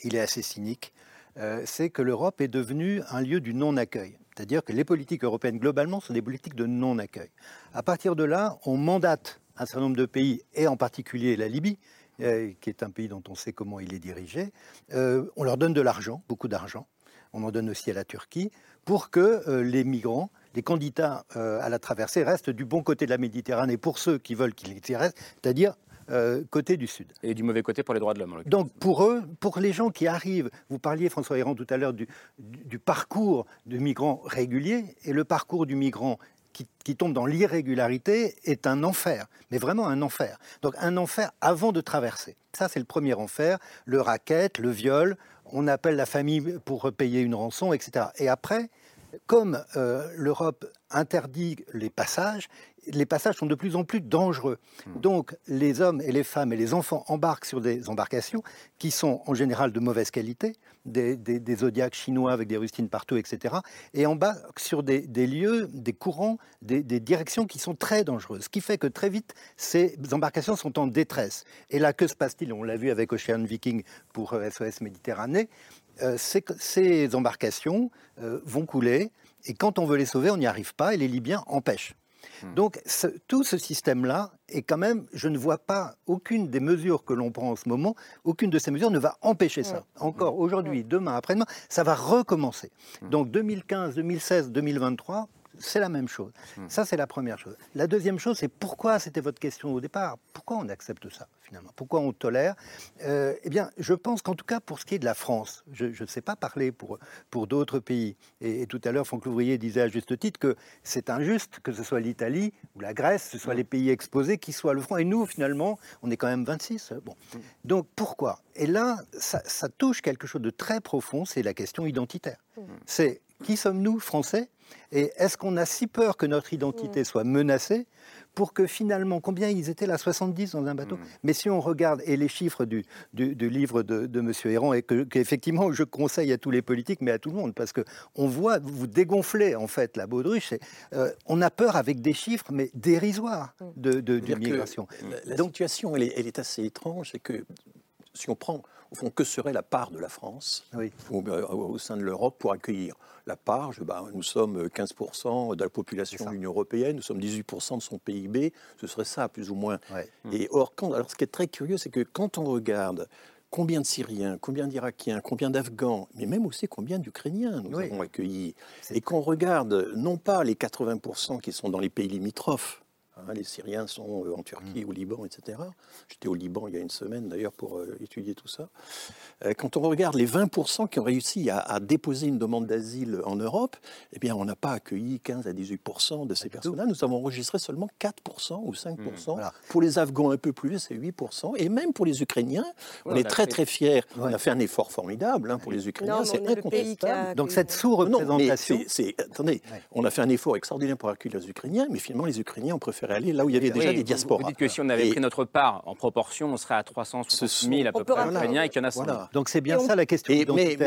il est assez cynique. Euh, c'est que l'Europe est devenue un lieu du non-accueil. C'est-à-dire que les politiques européennes, globalement, sont des politiques de non-accueil. À partir de là, on mandate un certain nombre de pays, et en particulier la Libye, euh, qui est un pays dont on sait comment il est dirigé. Euh, on leur donne de l'argent, beaucoup d'argent. On en donne aussi à la Turquie, pour que les migrants, les candidats à la traversée restent du bon côté de la Méditerranée pour ceux qui veulent qu'ils y restent, c'est-à-dire euh, côté du Sud. Et du mauvais côté pour les droits de l'homme. Donc pour eux, pour les gens qui arrivent, vous parliez François Héran tout à l'heure du, parcours du migrant régulier et le parcours du migrant qui, qui tombe dans l'irrégularité est un enfer, mais vraiment un enfer. Donc un enfer avant de traverser. Ça c'est le premier enfer, le racket, le viol, on appelle la famille pour payer une rançon, etc. Et après, comme euh, l'Europe interdit les passages, les passages sont de plus en plus dangereux. Hmm. Donc les hommes et les femmes et les enfants embarquent sur des embarcations qui sont en général de mauvaise qualité, des, des, zodiacs chinois avec des rustines partout, etc. Et embarquent sur des, lieux, des courants, des, directions qui sont très dangereuses. Ce qui fait que très vite, ces embarcations sont en détresse. Et là, que se passe-t-il? On l'a vu avec Ocean Viking pour SOS Méditerranée. Euh, ces, embarcations euh, vont couler et quand on veut les sauver, on n'y arrive pas et les Libyens empêchent. Hmm. Donc tout ce système-là est quand même, je ne vois pas aucune des mesures que l'on prend en ce moment, aucune de ces mesures ne va empêcher ça. Encore aujourd'hui, demain, après-demain, ça va recommencer. Hmm. Donc 2015, 2016, 2023, c'est la même chose. Hmm. Ça, c'est la première chose. La deuxième chose, c'est pourquoi, c'était votre question au départ, pourquoi on accepte ça finalement? Pourquoi on tolère? Euh, Eh bien, je pense qu'en tout cas, pour ce qui est de la France, je ne sais pas parler pour, pour d'autres pays. Et, tout à l'heure, Franck Louvrier disait à juste titre que c'est injuste que ce soit l'Italie ou la Grèce, ce soit les pays exposés qui soient le front. Et nous, finalement, on est quand même 26. Bon. Donc pourquoi? Et là, ça, ça touche quelque chose de très profond, c'est la question identitaire. C'est qui sommes-nous, Français? Et est-ce qu'on a si peur que notre identité soit menacée pour que finalement, combien ils étaient là 70 dans un bateau mm. Mais si on regarde, et les chiffres du, du, livre de, de M. Héran, et qu'effectivement je conseille à tous les politiques, mais à tout le monde, parce qu'on voit, vous dégonflez en fait la baudruche, euh, on a peur avec des chiffres, mais dérisoires mm. de, de, d'immigration. La, la situation, elle est, elle est assez étrange, c'est que si on prend au fond, que serait la part de la France euh, au, sein de l'Europe pour accueillir La part, bah, nous sommes 15% de la population de l'Union européenne, nous sommes 18% de son PIB, ce serait ça plus ou moins. Et or, quand, alors ce qui est très curieux, c'est que quand on regarde combien de Syriens, combien d'Irakiens, combien d'Afghans, mais même aussi combien d'Ukrainiens nous avons accueillis. Et qu'on regarde non pas les 80% qui sont dans les pays limitrophes, Hein, les Syriens sont euh, en Turquie, mm. au Liban, etc. J'étais au Liban il y a une semaine d'ailleurs pour euh, étudier tout ça. Euh, quand on regarde les 20% qui ont réussi à, déposer une demande d'asile en Europe, eh bien on n'a pas accueilli 15 à 18% de ces personnes-là. Nous avons enregistré seulement 4% ou 5%. Mm, pour les Afghans un peu plus, c'est 8%. Et même pour les Ukrainiens, on, est très très fiers. On a fait un effort formidable hein, pour les Ukrainiens, c'est incontestable. Donc cette sous-représentation... Attendez, on a fait un effort extraordinaire pour accueillir les Ukrainiens, mais finalement les Ukrainiens ont préféré aller là où il y avait déjà des diasporas. Vous dites que si on avait pris notre part en proportion, on serait à 360 000 à peu près Ukrainiens et qu'il y en a 100 Donc c'est bien ça la question. mais,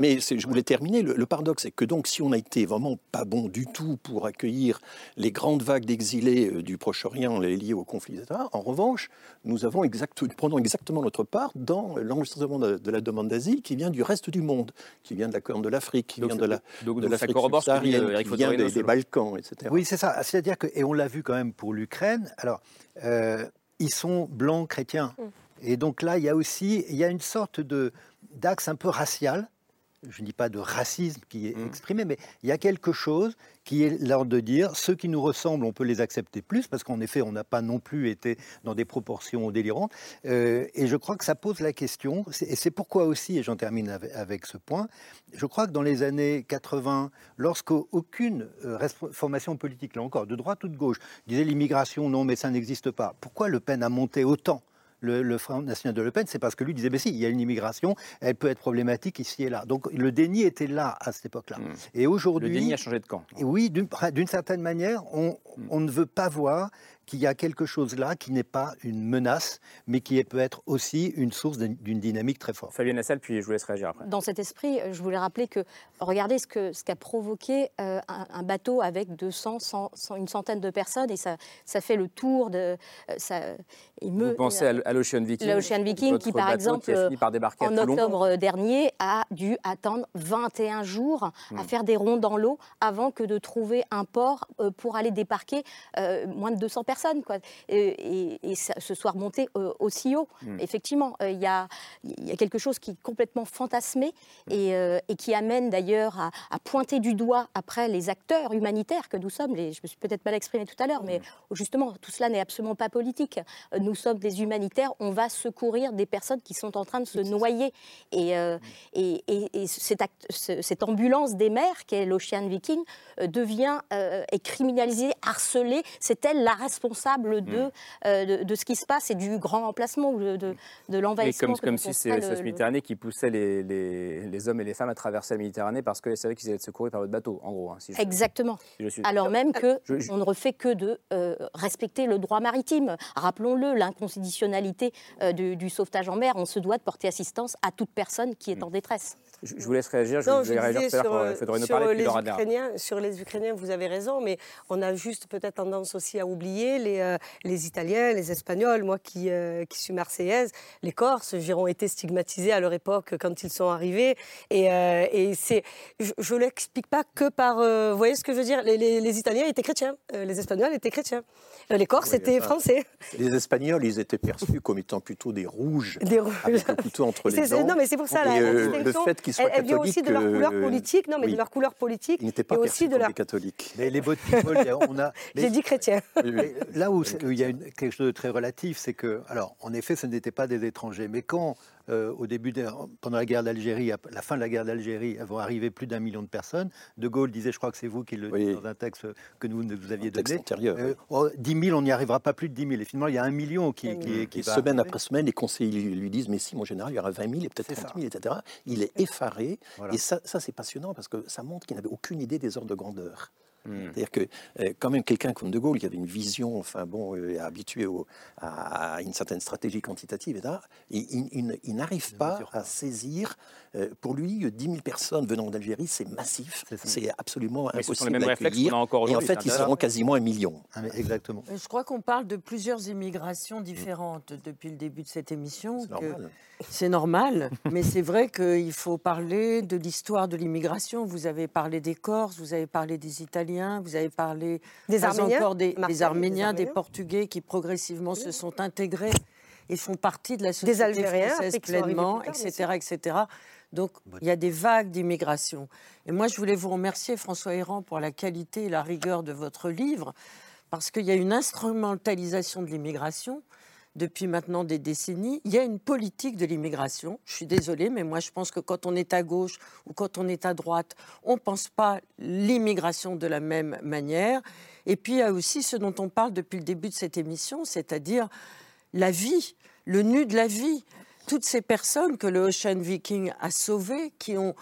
mais, je voulais terminer. Le, paradoxe, c'est que donc si on a été vraiment pas bon du tout pour accueillir les grandes vagues d'exilés euh, du Proche-Orient liées au conflit, etc., en revanche, nous avons exact, prenons exactement notre part dans l'enregistrement de, la demande d'asile qui vient du reste du monde, qui vient de la Corne de l'Afrique, qui vient de la de l'Afrique subsaharienne, euh, qui vient des, des Balkans, etc. Oui, c'est ça. C'est-à-dire que, et on l'a vu quand même pour l'Ukraine, alors, euh, ils sont blancs chrétiens. Mm. Et donc là, il y a aussi il y a une sorte de d'axe un peu racial je ne dis pas de racisme qui est mmh. exprimé, mais il y a quelque chose qui est l'ordre de dire ceux qui nous ressemblent, on peut les accepter plus, parce qu'en effet, on n'a pas non plus été dans des proportions délirantes. Euh, et je crois que ça pose la question, et c'est pourquoi aussi, et j'en termine avec, ce point, je crois que dans les années 80, lorsqu'aucune euh, formation politique, là encore, de droite ou de gauche, disait l'immigration, non, mais ça n'existe pas, pourquoi Le Pen a monté autant le, Front National de Le Pen, c'est parce que lui disait, mais si, il y a une immigration, elle peut être problématique ici et là. Donc le déni était là à cette époque-là. Hmm. Et aujourd'hui... Le déni a changé de camp. Oui, d'une certaine manière, on, hmm. on, ne veut pas voir qu'il y a quelque chose là qui n'est pas une menace, mais qui peut être aussi une source d'une dynamique très forte. Fabienne Assel, puis je vous laisse réagir après. Dans cet esprit, euh, je voulais rappeler que, regardez ce qu'a ce qu'a provoqué euh, un, bateau avec 200, 100, une centaine de personnes, et ça, ça fait le tour de... Euh, ça émeut, vous pensez à l'Ocean Viking L'Ocean Viking, qui par exemple, en octobre dernier, a dû attendre 21 jours à hmm. faire des ronds dans l'eau avant que de trouver un port pour aller débarquer moins de 200 personnes Quoi. Et, et, ce soit remonté euh, aussi haut. Hmm. Effectivement, euh, il y, a, y, a, quelque chose qui est complètement fantasmé hmm. euh, et, qui amène d'ailleurs à, pointer du doigt après les acteurs humanitaires que nous sommes. Les, je me suis peut-être mal exprimé tout à l'heure, mais hmm. justement, tout cela n'est absolument pas politique. Nous sommes des humanitaires, on va secourir des personnes qui sont en train de se noyer. Et, et, cette, cette, ambulance des mers, qu'est l'Ocean Viking, devient est criminalisée, harcelée. C'est elle la responsable hmm. euh, de, de, ce qui se passe et du grand remplacement ou de, de, l'envahissement. Comme, comme si c'est la Méditerranée qui poussait les, les, hommes et les femmes à traverser la Méditerranée parce qu'ils savaient qu'ils allaient être secourus par votre bateau, en gros. Hein, Exactement. Alors même que on ne refait que de euh, respecter le droit maritime. Rappelons-le, l'inconditionnalité euh, du, sauvetage en mer, on se doit de porter assistance à toute personne qui est hmm. en détresse. Je, vous laisse réagir. Je, vais réagir sur, sur, les Ukrainiens, sur les Ukrainiens, vous avez raison, mais on a juste peut-être tendance aussi à oublier les, euh, les Italiens, les Espagnols. Moi qui, euh, qui suis marseillaise, les Corses, ont été stigmatisés à leur époque quand ils sont arrivés. Et, euh, et c'est, je ne l'explique pas que par. vous voyez ce que je veux dire les, les, Italiens étaient chrétiens, les Espagnols étaient chrétiens. Les Corses étaient français. Les Espagnols, ils étaient perçus comme étant plutôt des rouges, des rouges. avec un couteau entre les dents. Non, mais c'est pour ça. Et, le fait qu'ils soient catholiques. Elle vient aussi de leur couleur politique, non, mais de leur couleur politique. Ils n'étaient pas aussi de leur... catholiques. Mais les on a. J'ai dit chrétien. Là où il y a quelque chose de très relatif, c'est que, alors, en effet, ce n'étaient pas des étrangers, mais quand euh, au début, pendant la guerre d'Algérie, à la fin de la guerre d'Algérie, vont arriver plus d'un million de personnes. De Gaulle disait, je crois que c'est vous qui le dites dans un texte que nous, vous aviez donné. Antérieur, euh, 10 000, on n'y arrivera pas plus de 10 000. Et finalement, il y a un million qui, qui, qui Semaine après semaine, les conseillers lui disent, mais si, mon général, il y aura 20 000 et peut-être 30 000, etc. Il est effaré. Et ça, ça c'est passionnant parce que ça montre qu'il n'avait aucune idée des ordres de grandeur. Hmm. C'est-à-dire que euh, quand même quelqu'un comme De Gaulle, qui avait une vision, enfin bon, euh, habitué à, une certaine stratégie quantitative, il, n'arrive pas à saisir. Euh, pour lui, 10 000 personnes venant d'Algérie, c'est massif, c'est absolument impossible d'accueillir. Et en fait, ils seront quasiment un million. Ah, exactement. Je crois qu'on parle de plusieurs immigrations différentes depuis le début de cette émission. C'est normal, mais c'est vrai qu'il faut parler de l'histoire de l'immigration. Vous avez parlé des Corses, vous avez parlé des Italiens, vous avez parlé des Arméniens, encore des, Arméniens, des, Portugais qui progressivement se sont intégrés et font partie de la société des Algériens, française pleinement, etc., etc. Donc il y a des vagues d'immigration. Et moi, je voulais vous remercier, François Héran, pour la qualité et la rigueur de votre livre, parce qu'il y a une instrumentalisation de l'immigration depuis maintenant des décennies, il y a une politique de l'immigration. Je suis désolée, mais moi je pense que quand on est à gauche ou quand on est à droite, on ne pense pas l'immigration de la même manière. Et puis il y a aussi ce dont on parle depuis le début de cette émission, c'est-à-dire la vie, le nu de la vie. Toutes ces personnes que le Ocean Viking a sauvées, qui ont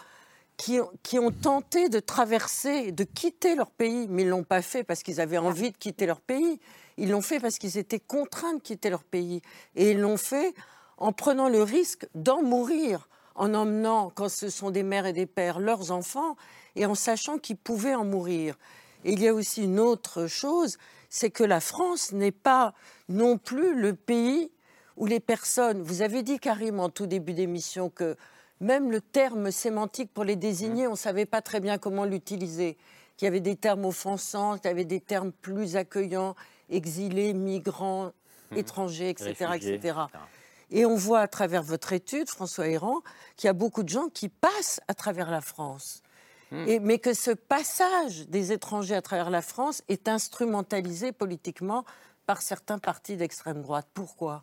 tenté de traverser, de quitter leur pays, mais ils ne l'ont pas fait parce qu'ils avaient envie de quitter leur pays. Ils l'ont fait parce qu'ils étaient contraints de quitter leur pays. Et ils l'ont fait en prenant le risque d'en mourir, en emmenant, quand ce sont des mères et des pères, leurs enfants, et en sachant qu'ils pouvaient en mourir. Et il y a aussi une autre chose, c'est que la France n'est pas non plus le pays où les personnes, vous avez dit Karim en tout début d'émission que même le terme sémantique pour les désigner, on ne savait pas très bien comment l'utiliser. Qu'il y avait des termes offensants, qu'il y avait des termes plus accueillants, exilés, migrants, mmh. étrangers, etc., etc. Et on voit à travers votre étude, François Héran, qu'il y a beaucoup de gens qui passent à travers la France. Mmh. Et, mais que ce passage des étrangers à travers la France est instrumentalisé politiquement par certains partis d'extrême droite. Pourquoi?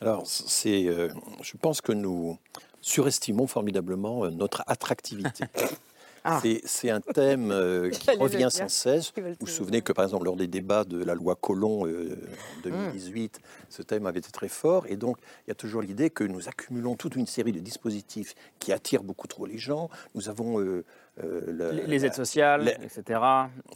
Alors, c'est, euh, je pense que nous surestimons formidablement euh, notre attractivité. Ah. C'est un thème euh, qui revient sans cesse. Vous vous souvenez que, par exemple, lors des débats de la loi Colomb 2018, euh, hmm. ce thème avait été très fort. Et donc, il y a toujours l'idée que nous accumulons toute une série de dispositifs qui attirent beaucoup trop les gens. Nous avons euh, euh, les aides sociales, etc.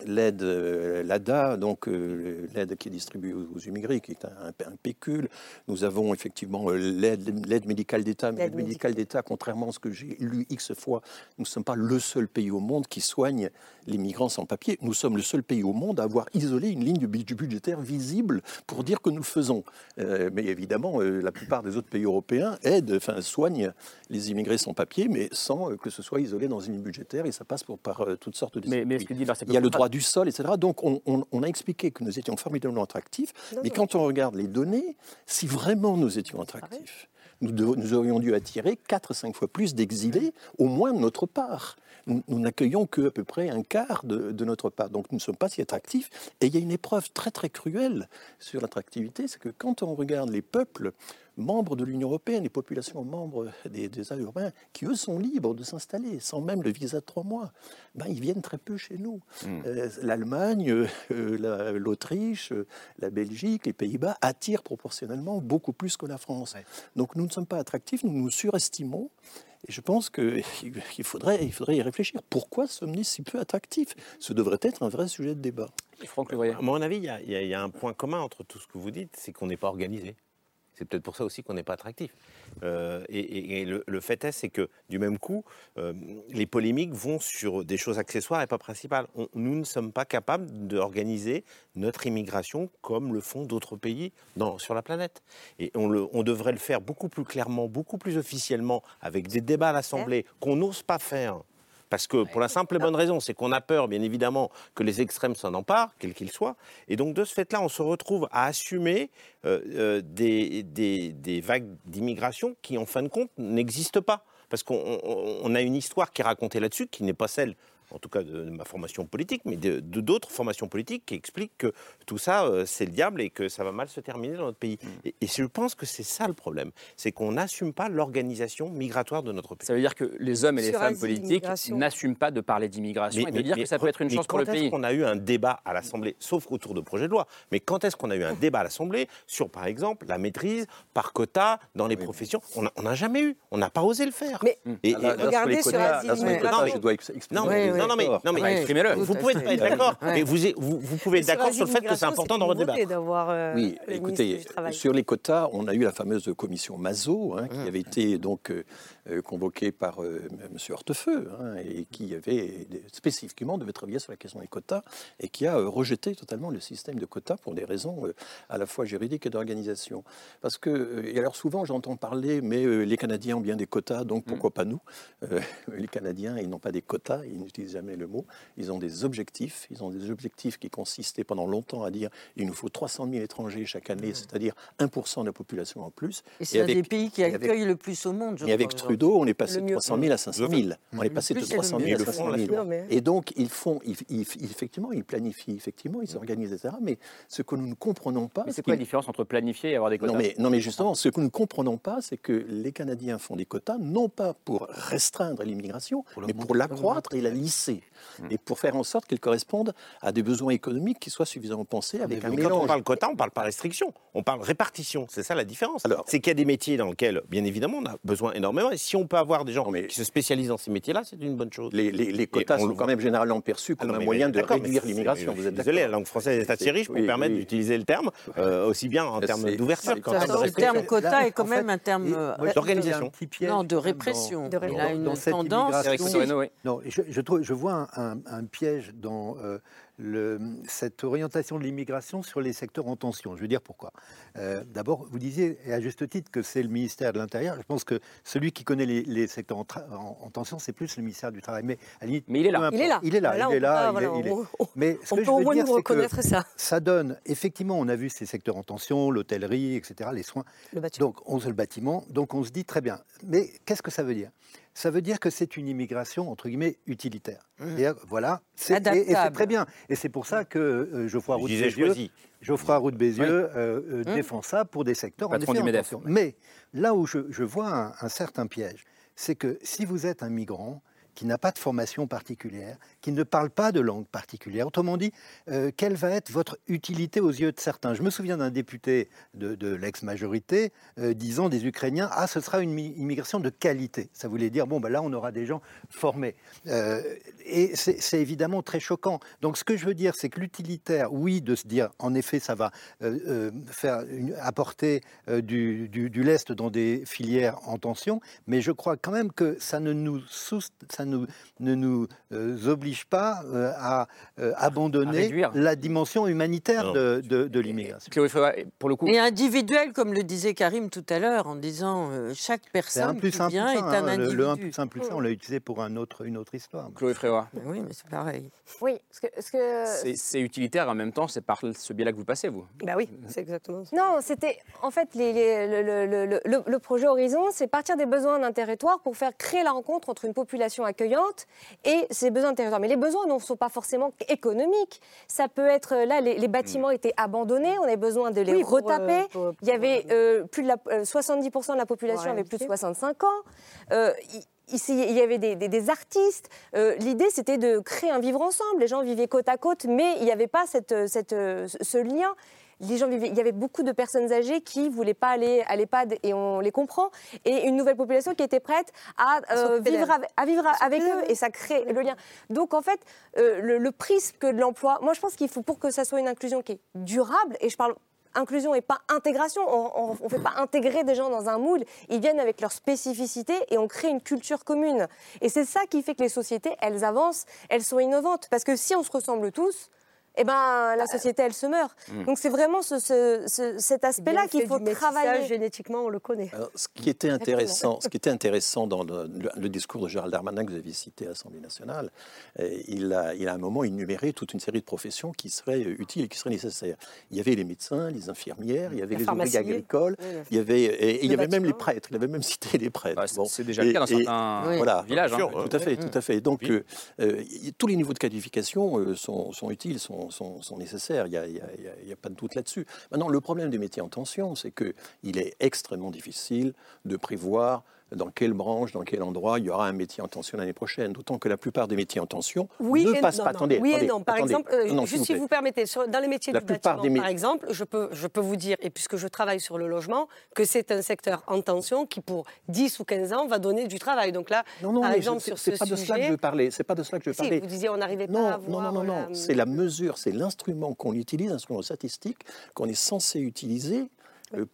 L'aide, euh, l'ADA, donc euh, l'aide qui est distribuée aux, immigrés, qui est un, pécule. Nous avons effectivement l'aide, médicale d'État. Mais l'aide médicale d'État, contrairement à ce que j'ai lu X fois, nous ne sommes pas le seul pays au monde qui soigne les migrants sans papier. Nous sommes le seul pays au monde à avoir isolé une ligne du budgétaire visible pour dire que nous le faisons. mais évidemment, la plupart des autres pays européens aident, enfin soignent les immigrés sans papier, mais sans que ce soit isolé dans une ligne budgétaire ça passe pour, par euh, toutes sortes de mais, mais Il y a le droit du sol, etc. Donc on, a expliqué que nous étions formidablement attractifs, mais quand on regarde les données, si vraiment nous étions attractifs, nous, nous, aurions dû attirer 4-5 fois plus d'exilés, au moins de notre part. Nous, n'accueillons que à peu près un quart de, de, notre part. Donc nous ne sommes pas si attractifs. Et il y a une épreuve très très cruelle sur l'attractivité, c'est que quand on regarde les peuples membres de l'Union européenne, les populations membres des, États européens, qui eux sont libres de s'installer sans même le visa de trois mois, ben, ils viennent très peu chez nous. Hmm. Euh, L'Allemagne, euh, l'Autriche, la, Belgique, les Pays-Bas attirent proportionnellement beaucoup plus que la France. Donc nous ne sommes pas attractifs, nous nous surestimons. Et je pense qu'il faudrait, il faudrait y réfléchir. Pourquoi sommes-nous si peu attractifs? Ce devrait être un vrai sujet de débat. À mon avis, il y, y, a un point commun entre tout ce que vous dites, c'est qu'on n'est pas organisé. C'est peut-être pour ça aussi qu'on n'est pas attractif. Euh, et, le, fait est, c'est que du même coup, euh, les polémiques vont sur des choses accessoires et pas principales. nous ne sommes pas capables d'organiser notre immigration comme le font d'autres pays dans, sur la planète. Et on, le, on, devrait le faire beaucoup plus clairement, beaucoup plus officiellement, avec des débats à l'Assemblée qu'on n'ose pas faire parce que pour la simple et bonne raison, c'est qu'on a peur, bien évidemment, que les extrêmes s'en emparent, quels qu'ils soient. Et donc, de ce fait-là, on se retrouve à assumer euh, euh, des, des, vagues d'immigration qui, en fin de compte, n'existent pas. parce qu'on a une histoire qui est racontée là-dessus, qui n'est pas celle en tout cas de, ma formation politique, mais de d'autres formations politiques qui expliquent que tout ça, euh, c'est le diable et que ça va mal se terminer dans notre pays. Mm. Et, je pense que c'est ça le problème, c'est qu'on n'assume pas l'organisation migratoire de notre pays. Ça veut dire que les hommes et les femmes politiques n'assument pas de parler d'immigration et de dire que ça peut être une chance pour le pays. Quand est-ce qu'on a eu un débat à l'Assemblée, sauf autour de projets de loi, mais quand est-ce qu'on a eu un débat à l'Assemblée sur, par exemple, la maîtrise par quota dans les professions? On n'a jamais eu, on n'a pas osé le faire. Mais et, regardez sur, je dois expliquer. Non, non, mais, non, mais exprimez-le. Vous pouvez être d'accord, mais vous, vous, vous pouvez être d'accord sur le fait que c'est important dans votre débat. Euh, oui, écoutez, sur les quotas, on a eu la fameuse commission Mazo, hein, qui mmh. avait été donc euh, euh, convoquée par M. Hortefeux, hein, et qui avait spécifiquement devait travailler sur la question des quotas, et qui a rejeté totalement le système de quotas pour des raisons à la fois juridiques et d'organisation. Parce que, et alors souvent j'entends parler, mais les Canadiens ont bien des quotas, donc pourquoi mmh. pas nous Les Canadiens, ils n'ont pas des quotas, ils n'utilisent jamais le mot. Ils ont des objectifs. Ils ont des objectifs qui consistaient pendant longtemps à dire il nous faut 300 000 étrangers chaque année, mmh. c'est-à-dire 1% de la population en plus. Et c'est un des pays qui accueille le plus au monde. Je et avec Trudeau, on est passé de 300 000 à 500 000. On est passé de 300 000 à 500 000. Et donc, ils font, effectivement, ils planifient, effectivement, ils s'organisent, etc. Mais ce que nous ne comprenons pas. Mais c'est quoi la différence entre planifier et avoir des quotas? Non mais, non, mais justement, ce que nous ne comprenons pas, c'est que les Canadiens font des quotas, non pas pour restreindre l'immigration, mais pour l'accroître et la lisser. Mm. et pour faire en sorte qu'elles correspondent à des besoins économiques qui soient suffisamment pensés avec un mélange. Quand on parle quota, on ne parle pas restriction, on parle répartition. C'est ça la différence. C'est qu'il y a des métiers dans lesquels, bien évidemment, on a besoin énormément. Et si on peut avoir des gens qui se spécialisent dans ces métiers-là, c'est une bonne chose. Les, quotas sont quand même généralement perçus comme ah un moyen de réduire l'immigration. Vous êtes désolé, la langue française est assez riche pour permettre d'utiliser le terme euh, aussi bien en termes d'ouverture qu'en termes de Le terme quota est quand même un terme euh, d'organisation. Non, de répression. Il a une tendance. Non, je vois un piège dans euh, le, cette orientation de l'immigration sur les secteurs en tension. Je veux dire pourquoi. Euh, d'abord, vous disiez, et à juste titre, que c'est le ministère de l'Intérieur. Je pense que celui qui connaît les, secteurs en, tension, c'est plus le ministère du Travail. Mais, à mais il est là. Il est là. Il est là. il est là. Mais ce on que peut je veux au moins dire, nous reconnaître ça. Ça donne, effectivement, on a vu ces secteurs en tension, l'hôtellerie, etc., les soins. Le bâtiment. Donc, on, le bâtiment. Donc, on se dit très bien. Mais qu'est-ce que ça veut dire? Ça veut dire que c'est une immigration, entre guillemets, utilitaire. Mmh. Et voilà, c'est très bien. Et c'est pour ça que euh, Geoffroy Roux de Bézieux, Geoffroy Roux de Bézieux euh, euh, mmh. défend ça pour des secteurs en effet, Mais là où je, vois un certain piège, c'est que si vous êtes un migrant, qui n'a pas de formation particulière, qui ne parle pas de langue particulière. Autrement dit, euh, quelle va être votre utilité aux yeux de certains? Je me souviens d'un député de, l'ex-majorité euh, disant des Ukrainiens Ah, ce sera une immigration de qualité. Ça voulait dire Bon, ben là, on aura des gens formés. Euh, et c'est évidemment très choquant. Donc, ce que je veux dire, c'est que l'utilitaire, oui, de se dire En effet, ça va faire apporter du, du, lest dans des filières en tension, mais je crois quand même que ça ne nous, ça nous, ne nous oblige pas euh, à euh, abandonner la dimension humanitaire de, de, l'immigration. Pour le coup. Et individuel, comme le disait Karim tout à l'heure, en disant euh, chaque personne qui vient est un individu. Hein, le, 1 plus 1 plus 1, on l'a utilisé pour un autre, une autre histoire. Chloé Oui, mais c'est pareil. Oui, parce que... C'est utilitaire en même temps, c'est par ce biais-là que vous passez, vous Bah oui, c'est exactement ça. Non, c'était... En fait, les, le, le, projet Horizon, c'est partir des besoins d'un territoire pour faire créer la rencontre entre une population accueillante et ses besoins de territoire. Mais les besoins ne sont pas forcément économiques. Ça peut être là, les, bâtiments mm. étaient abandonnés, on avait besoin de les retaper. Euh, il y avait euh, plus de la, 70% euh, de la population avait plus de 65 ans. Il y avait des, artistes. L'idée, c'était de créer un vivre ensemble. Les gens vivaient côte à côte, mais il n'y avait pas cette, cette, ce lien les gens vivaient, il y avait beaucoup de personnes âgées qui voulaient pas aller à l'EHPAD et on les comprend, et une nouvelle population qui était prête à, euh, vivre, avec, à vivre avec eux et ça crée le lien. Donc en fait, euh, le, prisme que de l'emploi, moi je pense qu'il faut pour que ça soit une inclusion qui est durable, et je parle inclusion et pas intégration. On ne fait pas intégrer des gens dans un moule. Ils viennent avec leurs spécificités et on crée une culture commune. Et c'est ça qui fait que les sociétés, elles avancent, elles sont innovantes. Parce que si on se ressemble tous, eh ben, la société, elle se meurt. Hmm. Donc c'est vraiment cet aspect-là qu'il faut travailler. Génétiquement, on le connaît. ce, qui était intéressant, ce qui était intéressant dans le, discours de Gérald Darmanin que vous avez cité à l'Assemblée nationale, euh, il, a, il a à un moment énuméré toute une série de professions qui seraient utiles et qui seraient nécessaires. Il y avait les médecins, les infirmières, il y avait les ouvriers agricoles, il y avait, et, il y avait même les prêtres. Il avait même cité les prêtres. Bah, c'est déjà le cas dans certains voilà, villages. Hein. Tout à fait, tout à fait. Donc, euh, euh, tous les niveaux de qualification sont, sont, utiles, sont sont, nécessaires, il n'y a, pas de doute là-dessus. Maintenant, le problème des métiers en tension, c'est qu'il est extrêmement difficile de prévoir dans quelle branche, dans quel endroit il y aura un métier en tension l'année prochaine. D'autant que la plupart des métiers en tension ne passent pas. Attendez, oui et non. Par exemple, euh, juste si vous permettez, dans les métiers du bâtiment, par exemple, je peux, je peux vous dire, et puisque je travaille sur le logement, que c'est un secteur en tension qui, pour 10 ou 15 ans, va donner du travail. Donc là, non, non, par exemple, sur ce pas de cela que je parlais. C'est pas de cela que je parlais. vous disiez, on n'arrivait pas à voir... Non, non, non, non. C'est la mesure, c'est l'instrument qu'on utilise, l'instrument statistique qu'on est censé utiliser euh,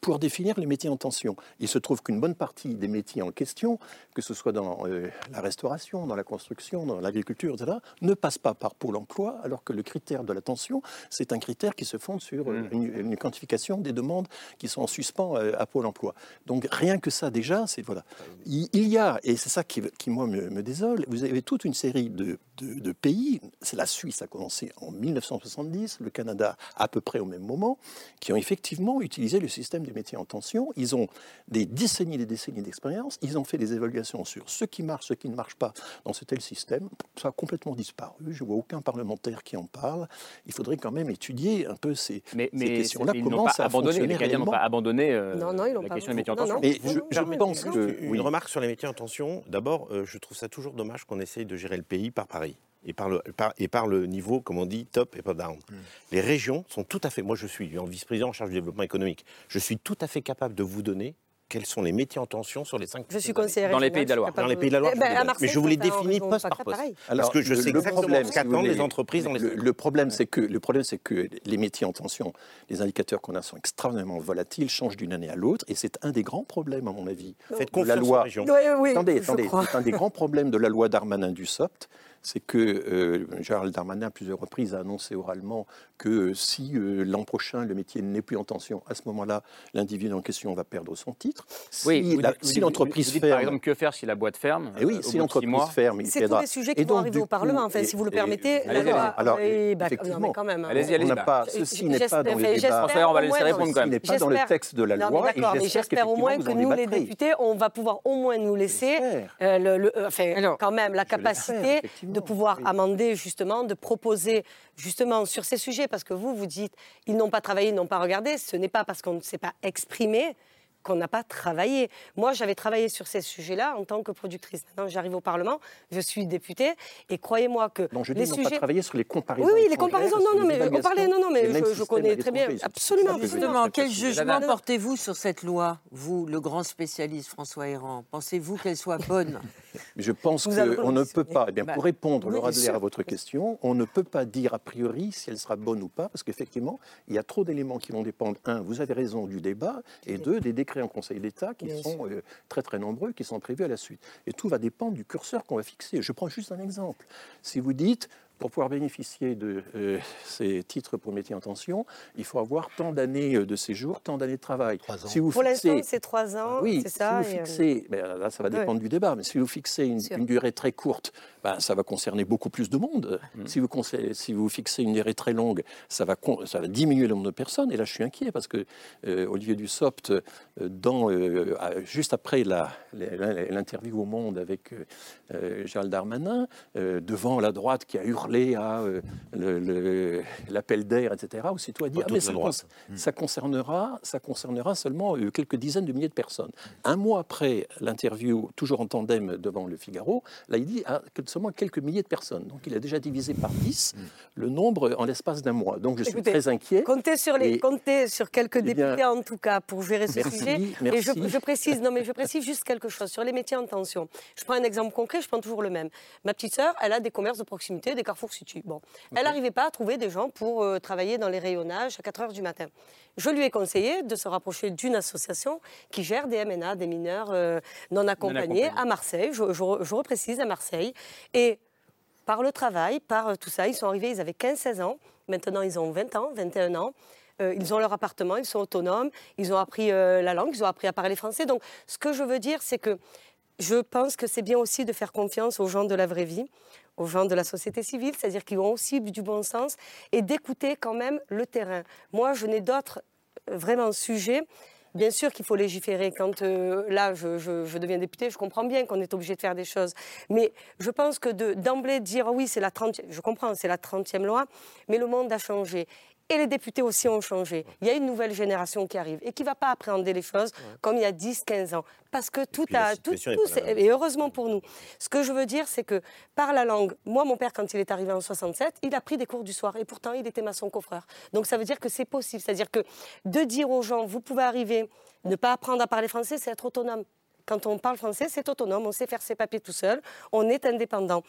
pour définir les métiers en tension. Il se trouve qu'une bonne partie des métiers en question, que ce soit dans euh, la restauration, dans la construction, dans l'agriculture, etc., ne passent pas par Pôle emploi, alors que le critère de la tension, c'est un critère qui se fonde sur euh, mmh. une, quantification des demandes qui sont en suspens à Pôle emploi. Donc rien que ça déjà, c'est voilà. Il, y a, et c'est ça qui, qui moi me, me, désole, vous avez toute une série de, de, de pays, c'est la Suisse a commencé en 1970, le Canada à peu près au même moment, qui ont effectivement utilisé le système des métiers en tension. Ils ont des décennies et des décennies d'expérience. Ils ont fait des évaluations sur ce qui marche, ce qui ne marche pas dans ce tel système. Ça a complètement disparu. Je ne vois aucun parlementaire qui en parle. Il faudrait quand même étudier un peu ces, questions-là. Comment ça abandonné, Les Canadiens n'ont pas abandonné euh, non, non, la question des métiers en tension. Mais je, pense que... Une remarque sur les métiers en tension. D'abord, euh, je trouve ça toujours dommage qu'on essaye de gérer le pays par Paris et par le, et par le niveau, comme on dit, top et pas down. Hmm. Les régions sont tout à fait, moi je suis vice-président en charge du développement économique, je suis tout à fait capable de vous donner quels sont les métiers en tension sur les cinq Je suis conseillère dans les pays de la Loire. Dans les pays de la Loire, mais je vous les définis poste par poste. Parce que je sais le problème, qu'attendent les entreprises dans les le, problème, c'est que le problème, c'est que les métiers en tension, les indicateurs qu'on a sont extrêmement volatiles, changent d'une année à l'autre, et c'est un des grands problèmes, à mon avis. Faites confiance la loi. Oui, oui, attendez, attendez, c'est un des grands problèmes de la loi Darmanin du SOPT c'est que euh, Gérald Darmanin, à plusieurs reprises, a annoncé oralement que euh, si euh, l'an prochain le métier n'est plus en tension, à ce moment-là, l'individu en question va perdre son titre. Oui, si l'entreprise ferme. Par exemple, que faire si la boîte ferme et eh Oui, si l'entreprise ferme, C'est tous les sujets qui vont arriver au Parlement, enfin, si vous le permettez. Alors, effectivement, quand même. Allez-y, allez-y. Ceci n'est pas dans le débat. on va laisser répondre quand même. n'est pas dans le texte de la loi. mais j'espère au moins que nous, les députés, on va pouvoir au moins nous laisser, quand même, la capacité de pouvoir amender justement de proposer justement sur ces sujets, parce que vous, vous dites, ils n'ont pas travaillé, ils n'ont pas regardé, ce n'est pas parce qu'on ne s'est pas exprimé qu'on n'a pas travaillé. Moi, j'avais travaillé sur ces sujets-là en tant que productrice. Maintenant, j'arrive au Parlement, je suis députée, et croyez-moi que non, je les dis, sujets... pas travaillé sur les comparaisons. Oui, oui, les comparaisons. Non, non, mais on parlait. Non, non, mais je, connais très bien. Absolument, absolument. Quel jugement portez-vous sur cette loi, vous, le grand spécialiste François Héran? Pensez-vous qu'elle soit bonne? Je pense qu'on ne peut pas. Eh bien, pour répondre, Laura à votre question, on ne peut pas dire a priori si elle sera bonne ou pas, parce qu'effectivement, il y a trop d'éléments qui vont dépendre. Un, vous avez raison du débat, et deux, des décrets en Conseil d'État qui sont euh, très très nombreux, qui sont prévus à la suite. Et tout va dépendre du curseur qu'on va fixer. Je prends juste un exemple. Si vous dites, pour pouvoir bénéficier de euh, ces titres pour métier en tension, il faut avoir tant d'années euh, de séjour, tant d'années de travail. Si vous pour l'instant, c'est trois ans. Oui, ça. Si vous fixez, ben, là, ça va dépendre du débat, mais si vous fixez une, durée très courte, ben, ça va concerner beaucoup plus de monde. Mm. Si, vous si vous fixez une durée très longue, ça va, ça va diminuer le nombre de personnes. Et là, je suis inquiet parce que euh, Olivier Dussopt, dans, juste après l'interview au Monde avec Gérald Darmanin, devant la droite qui a hurlé à euh, l'appel d'air, etc., aussitôt a dit ah, mais ça, hmm. ça, concernera, ça concernera seulement euh, quelques dizaines de milliers de personnes. Un mois après l'interview, toujours en tandem devant le Figaro, là il dit ah, seulement quelques milliers de personnes. Donc il a déjà divisé par 10 hmm. le nombre en l'espace d'un mois. Donc je suis très inquiet. Comptez sur, les, comptez sur quelques eh députés en tout cas pour gérer ce sujet. Et je, je, précise, non mais je précise juste quelque chose sur les métiers en tension. Je prends un exemple concret, je prends toujours le même. Ma petite sœur, elle a des commerces de proximité, des carrefours Bon. Elle n'arrivait pas à trouver des gens pour euh, travailler dans les rayonnages à 4 heures du matin. Je lui ai conseillé de se rapprocher d'une association qui gère des MNA, des mineurs euh, non, accompagnés, à Marseille. Je, je, reprécise à Marseille. Et par le travail, par euh, tout ça, ils sont arrivés, ils avaient 15-16 ans. Maintenant, ils ont 20 ans, 21 ans. Ils ont leur appartement, ils sont autonomes, ils ont appris euh, la langue, ils ont appris à parler français. Donc, ce que je veux dire, c'est que je pense que c'est bien aussi de faire confiance aux gens de la vraie vie, aux gens de la société civile, c'est-à-dire qu'ils ont aussi du bon sens, et d'écouter quand même le terrain. Moi, je n'ai d'autres euh, vraiment sujets. Bien sûr qu'il faut légiférer. Quand là, je, deviens député, je comprends bien qu'on est obligé de faire des choses. Mais je pense que d'emblée dire oui, c'est la 30 je comprends, c'est la 30e loi, mais le monde a changé et les députés aussi ont changé. Il y a une nouvelle génération qui arrive et qui ne va pas appréhender les choses comme il y a 10, 15 ans. Parce que tout a. Tout, et heureusement pour nous. Ce que je veux dire, c'est que par la langue, moi, mon père, quand il est arrivé en 67, il a pris des cours du soir et pourtant, il était maçon coffreur. Donc ça veut dire que c'est possible. C'est-à-dire que de dire aux gens, vous pouvez arriver, ne pas apprendre à parler français, c'est être autonome. Quand on parle français, c'est autonome, on sait faire ses papiers tout seul, on est indépendant.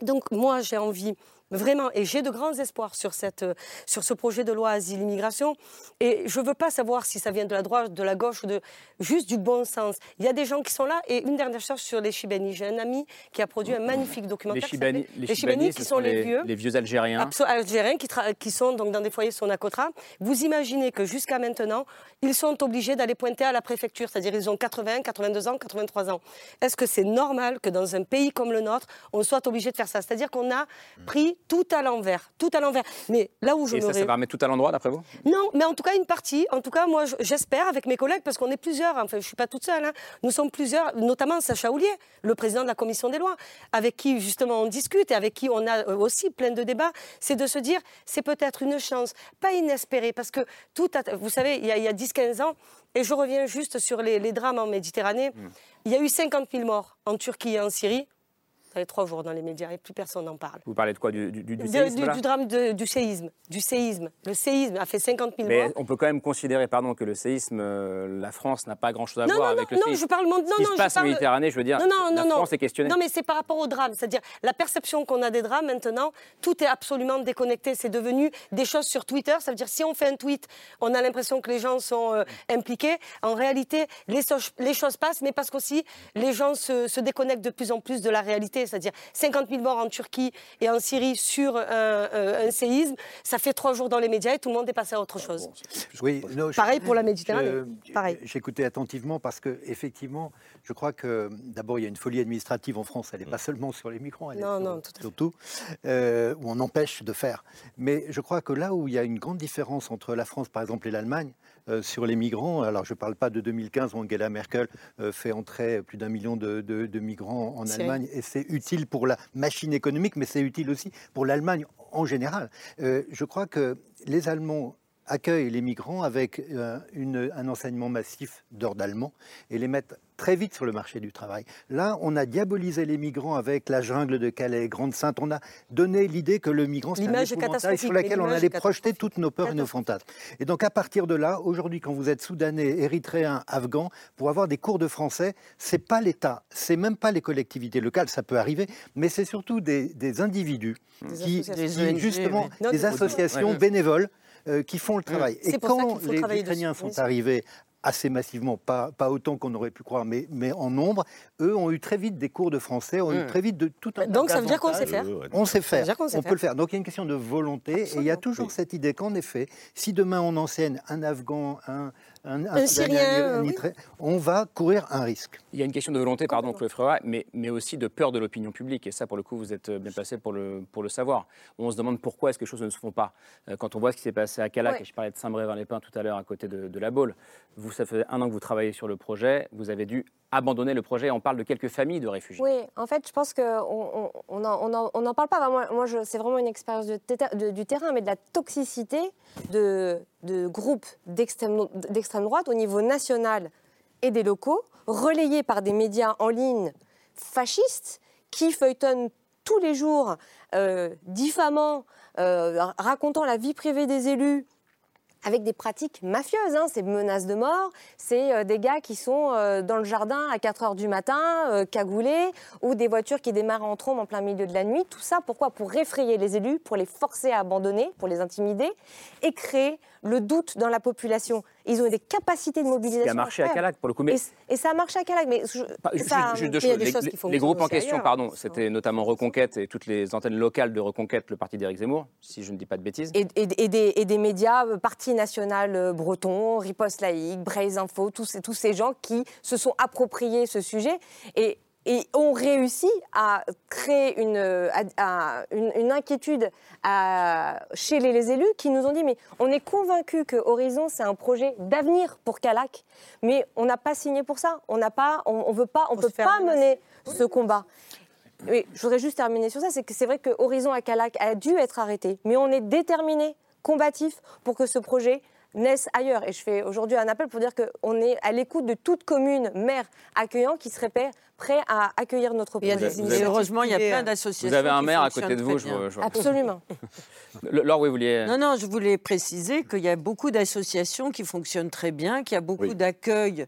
Donc moi, j'ai envie Vraiment, et j'ai de grands espoirs sur, cette, euh, sur ce projet de loi asile-immigration. Et je ne veux pas savoir si ça vient de la droite, de la gauche, ou de juste du bon sens. Il y a des gens qui sont là. Et une dernière chose sur les Chibani. J'ai un ami qui a produit un magnifique documentaire. Les Chibani, qui sont les, vieux. Les vieux Algériens. Algériens qui, qui, sont donc dans des foyers Sonacotra. Vous imaginez que jusqu'à maintenant, ils sont obligés d'aller pointer à la préfecture. C'est-à-dire ils ont 80, 82 ans, 83 ans. Est-ce que c'est normal que dans un pays comme le nôtre, on soit obligé de faire ça? C'est-à-dire qu'on a pris tout à l'envers, tout à l'envers. Mais là où je Et ça, ça va remettre tout à l'endroit, d'après vous? Non, mais en tout cas, une partie. En tout cas, moi, j'espère, avec mes collègues, parce qu'on est plusieurs, enfin, je ne suis pas toute seule, hein. nous sommes plusieurs, notamment Sacha Oulier, le président de la commission des lois, avec qui, justement, on discute et avec qui on a euh, aussi plein de débats, c'est de se dire, c'est peut-être une chance, pas inespérée, parce que tout, vous savez, il y a, 10-15 ans, et je reviens juste sur les, drames en Méditerranée, mmh. il y a eu 50 000 morts en Turquie et en Syrie. Ça fait trois jours dans les médias et plus personne n'en parle. Vous parlez de quoi Du, du, du, séisme, du drame du séisme. Du séisme. Le séisme a fait 50 000 Mais on peut quand même considérer pardon, que le séisme, euh, la France n'a pas grand-chose à voir avec le séisme. Non, je parle... Non, Ce qui se passe en Méditerranée, je veux dire, non, la France est questionnée. Non, mais c'est par rapport au drame. C'est-à-dire, la perception qu'on a des drames maintenant, tout est absolument déconnecté. C'est devenu des choses sur Twitter. Ça veut dire, si on fait un tweet, on a l'impression que les gens sont euh, impliqués. En réalité, les, les, choses passent, mais parce qu'aussi, les gens se, se déconnectent de plus en plus de la réalité. C'est-à-dire, 50 50 000 morts en Turquie et en Syrie sur un, séisme, ça fait trois jours dans les médias et tout le monde est passé à autre chose. Oui, Pareil pour la Méditerranée. J'écoutais attentivement parce que effectivement, je crois que d'abord il y a une folie administrative en France. Elle n'est pas mm. seulement sur les migrants, elle est sur, surtout euh, où on empêche de faire. Mais je crois que là où il y a une grande différence entre la France, par exemple, et l'Allemagne, euh, sur les migrants. Alors, je ne parle pas de 2015 où Angela Merkel euh, fait entrer plus d'un million de, migrants en Allemagne et c'est utile pour la machine économique, mais c'est utile aussi pour l'Allemagne en général. Euh, je crois que les Allemands accueillent les migrants avec un enseignement massif d'ordre allemand et les mettent très vite sur le marché du travail. Là, on a diabolisé les migrants avec la jungle de Calais, Grande-Sainte. On a donné l'idée que le migrant, c'est un épouvantail sur laquelle on allait projeter toutes nos peurs et nos fantasmes. Et donc, à partir de là, aujourd'hui, quand vous êtes soudanais, érythréen, afghan, pour avoir des cours de français, c'est pas l'État, c'est même pas les collectivités locales, ça peut arriver, mais c'est surtout des, individus qui, justement, des associations bénévoles euh, qui font le travail. Et quand les Ukrainiens sont arrivés assez massivement, pas, pas autant qu'on aurait pu croire, mais, mais en nombre, eux ont eu très vite des cours de français, ont eu hmm. très vite de tout un Donc ça veut dire qu'on sait faire. On sait faire, on, peut le faire. Donc il y a une question de volonté, et il y a toujours cette idée qu'en effet, si demain on enseigne un Afghan, un, un, Syrien, on va courir un risque. Il y a une question de volonté, pardon, Chloé mais, mais aussi de peur de l'opinion publique. Et ça, pour le coup, vous êtes bien placé pour le, pour le savoir. On se demande pourquoi est-ce que les choses ne se font pas. Euh, quand on voit ce qui s'est passé à Calac, et je parlais de Saint-Brévin-les-Pins tout à l'heure, à côté de, de la Baule, vous, ça fait un an que vous travaillez sur le projet, vous avez dû abandonner le projet. On parle de quelques familles de réfugiés. Oui, en fait, je pense qu'on n'en on, parle pas. Moi, c'est vraiment une expérience du terrain, mais de la toxicité de, de groupes d'extrême droite au niveau national et des locaux, relayés par des médias en ligne fascistes qui feuilletonnent tous les jours, euh, diffamant, euh, racontant la vie privée des élus avec des pratiques mafieuses. Hein. C'est menaces de mort, c'est euh, des gars qui sont euh, dans le jardin à 4 heures du matin, euh, cagoulés, ou des voitures qui démarrent en trombe en plein milieu de la nuit. Tout ça, pourquoi? Pour effrayer les élus, pour les forcer à abandonner, pour les intimider, et créer le doute dans la population. Ils ont des capacités de mobilisation. Ça a marché à Calac, pour le coup. Mais... Et, ça a marché à Calac. Mais je, ça, juste, deux choses. Les, groupes en question, pardon, c'était notamment Reconquête et toutes les antennes locales de Reconquête, le parti d'Éric Zemmour, si je ne dis pas de bêtises. Et, des, et des, médias, euh, Parti national euh, breton, Riposte laïque, Braise Info, tous, tous ces gens qui se sont appropriés ce sujet. Et et ont réussi à créer une, une, inquiétude chez les, élus qui nous ont dit mais on est convaincu que Horizon c'est un projet d'avenir pour Calac, mais on n'a pas signé pour ça, on n'a pas, on, veut pas, on, peut pas mener ce combat. Oui, je voudrais juste terminer sur ça, c'est que c'est vrai que Horizon à Calac a dû être arrêté, mais on est déterminé, combatif pour que ce projet naissent ailleurs. Et je fais aujourd'hui un appel pour dire qu'on est à l'écoute de toute commune, maire accueillant qui serait prêt à accueillir notre projet. heureusement, il y a plein d'associations. Vous avez un maire à côté de vous, je, Absolument. Laure, oui, vous vouliez. Non, non, je voulais préciser qu'il y a beaucoup d'associations qui fonctionnent très bien, qu'il y a beaucoup d'accueil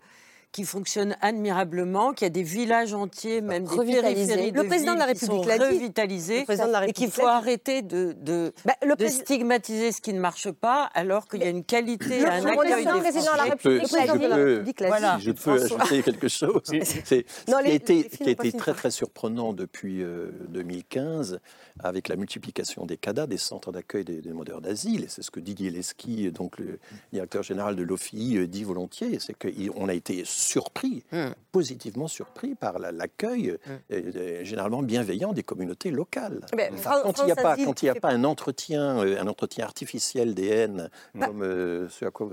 qui fonctionne admirablement, qu'il y a des villages entiers, même des périphéries le président de la République l'a revitalisés, et qu'il faut arrêter de, de, bah, de stigmatiser ce qui ne marche pas, alors qu'il y a une qualité, le un accueil des président de la République, voilà. Je peux ajouter quelque chose. C'est ce qui a été, très très surprenant depuis 2015 euh, avec la multiplication des CADA, des centres d'accueil des demandeurs d'asile, et c'est ce que Didier Lesky, donc le directeur général de l'OFI, euh, dit volontiers, c'est qu'on a été surpris, hmm. positivement surpris par l'accueil hmm. euh, généralement bienveillant des communautés locales. quand il n'y a, pas, quand il a pas un entretien, euh, un entretien artificiel des haines, bah. comme ce à quoi.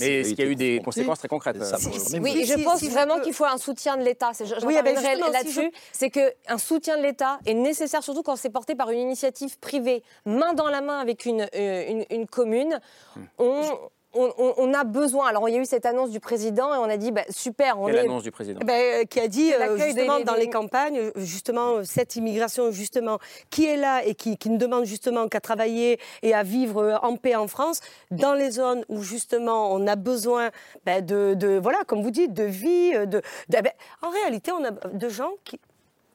Mais est-ce qu'il y a eu des conséquences très concrètes Oui, je pense vraiment qu'il faut un soutien de l'État. Oui, ben là-dessus, c'est qu'un soutien de l'État est nécessaire, surtout quand c'est porté par une initiative privée, main dans la main avec une, euh, une, commune, on, on, a besoin. Alors, il y a eu cette annonce du président et on a dit bah, super. On Quelle annonce du président? Bah, euh, Qui a dit euh, justement dans les campagnes, justement cette immigration justement qui est là et qui, ne demande justement qu'à travailler et à vivre en paix en France, dans les zones où justement on a besoin bah, de, de, voilà comme vous dites de vie. De, en réalité, on a de gens qui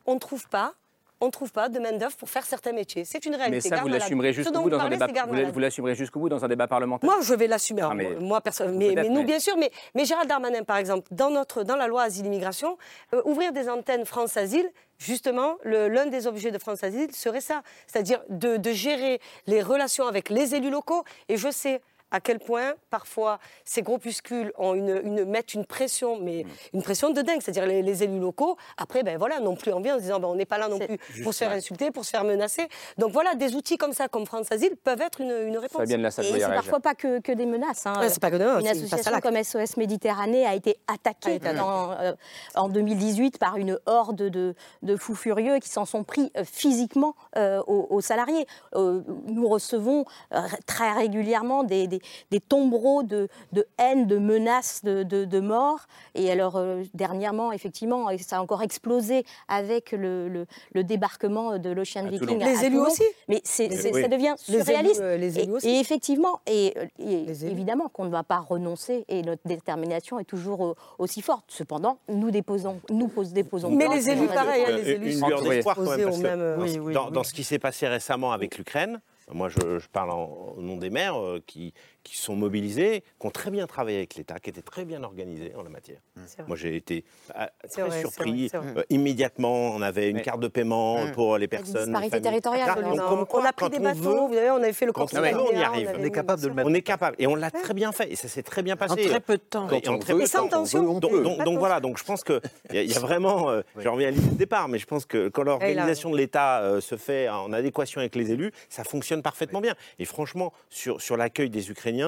on ne trouve pas on ne trouve pas de main-d'œuvre pour faire certains métiers. C'est une réalité. Mais ça, vous l'assumerez jusqu'au bout dans un débat. Vous l'assumerez jusqu'au bout dans un débat parlementaire. Moi, je vais l'assumer. Ah, mais... Moi, personne. Mais, nous, bien sûr. Mais, mais Gérald Darmanin, par exemple, dans notre, dans la loi asile-immigration, euh, ouvrir des antennes France Asile. Justement, l'un des objets de France Asile serait ça, c'est-à-dire de, de gérer les relations avec les élus locaux. Et je sais, à quel point parfois ces groupuscules ont une, mettent une pression, mais mm. une pression de dingue. C'est-à-dire les, élus locaux, après, ben voilà, n'ont plus envie en se disant ben, on n'est pas là non plus pour se faire insulter, pour se faire menacer. Donc voilà, des outils comme ça, comme France Asile, peuvent être une, une réponse. Et c'est parfois pas que, que, des menaces. Hein. c'est pas que Une association comme SOS Méditerranée a été attaquée euh, en 2018 par une horde de, de fous furieux qui s'en sont pris euh, physiquement euh, aux, salariés. nous recevons très régulièrement des des, tombereaux de, haine, de menaces de, de, mort. Et alors, euh, dernièrement, effectivement, ça a encore explosé avec le, le, débarquement de l'Ocean Viking. Les élus aussi Mais ça devient surréaliste. Euh, les élus, aussi. Et, effectivement, et, évidemment qu'on ne va pas renoncer et notre détermination est toujours euh, aussi forte. Cependant, nous déposons, nous déposons. Mais les élus, pareil, hein, les élus sont d'espoir quand même. Dans, dans ce qui s'est passé récemment avec l'Ukraine, moi, je, parle au nom des maires qui, qui sont mobilisés, qui ont très bien travaillé avec l'État, qui étaient très bien organisés en la matière. Mmh. Moi, j'ai été euh, très surpris. Euh, immédiatement, on avait une carte de paiement mmh. pour les personnes. Parité territoriale. on a pris des bateaux, vous savez, on avait fait le contrôle. on y arrive. On est capable de le mettre. On est capable. Et on l'a très bien fait. Et ça s'est très bien passé. En très peu de temps. Et en très peu de temps. Donc voilà, donc je pense qu'il y a vraiment, euh, je reviens à l'idée de départ, mais je pense que quand l'organisation de l'État se fait en adéquation avec les élus, ça fonctionne parfaitement bien. Et franchement, sur l'accueil des Ukrainiens,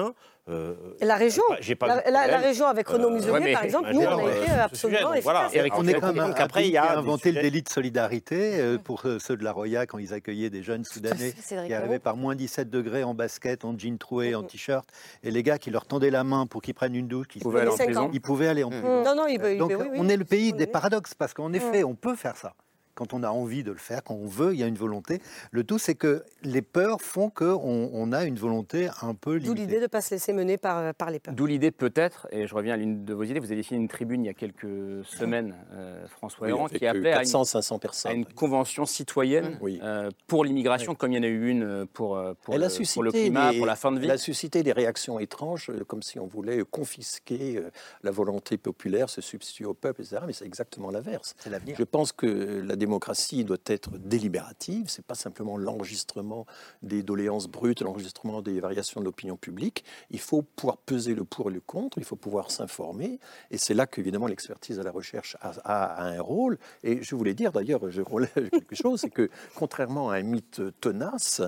euh, la région, la, région avec Renaud euh, Muselier, par exemple, nous, on a été absolument efficace. on est quand même après, il a inventé le délit de solidarité euh, pour ceux de la Roya quand ils accueillaient des jeunes Soudanais qui arrivaient par moins 17 degrés en basket, en jean troué, en t-shirt, et les gars qui leur tendaient la main pour qu'ils prennent une douche, ils pouvaient aller en prison. Ils pouvaient aller en prison. Non, non, Donc on est le pays des paradoxes parce qu'en effet, on peut faire ça. Quand on a envie de le faire, quand on veut, il y a une volonté. Le tout, c'est que les peurs font qu'on on a une volonté un peu limitée. D'où l'idée de ne pas se laisser mener par, par les peurs. D'où l'idée peut-être, et je reviens à l'une de vos idées, vous avez défini une tribune il y a quelques semaines, euh, François Héran, qui appelait à, une, convention citoyenne euh, pour l'immigration, comme il y en a eu une pour, pour, le, pour le, climat, pour la fin de vie. Elle a suscité des réactions étranges, comme si on voulait confisquer la volonté populaire, se substituer au peuple, etc. Mais c'est exactement l'inverse. Je pense que la démocratie doit être délibérative. C'est pas simplement l'enregistrement des doléances brutes, l'enregistrement des variations de l'opinion publique. Il faut pouvoir peser le pour et le contre. Il faut pouvoir s'informer. Et c'est là qu'évidemment l'expertise à la recherche a, un rôle. Et je voulais dire d'ailleurs, je relève quelque chose, c'est que contrairement à un mythe tenace,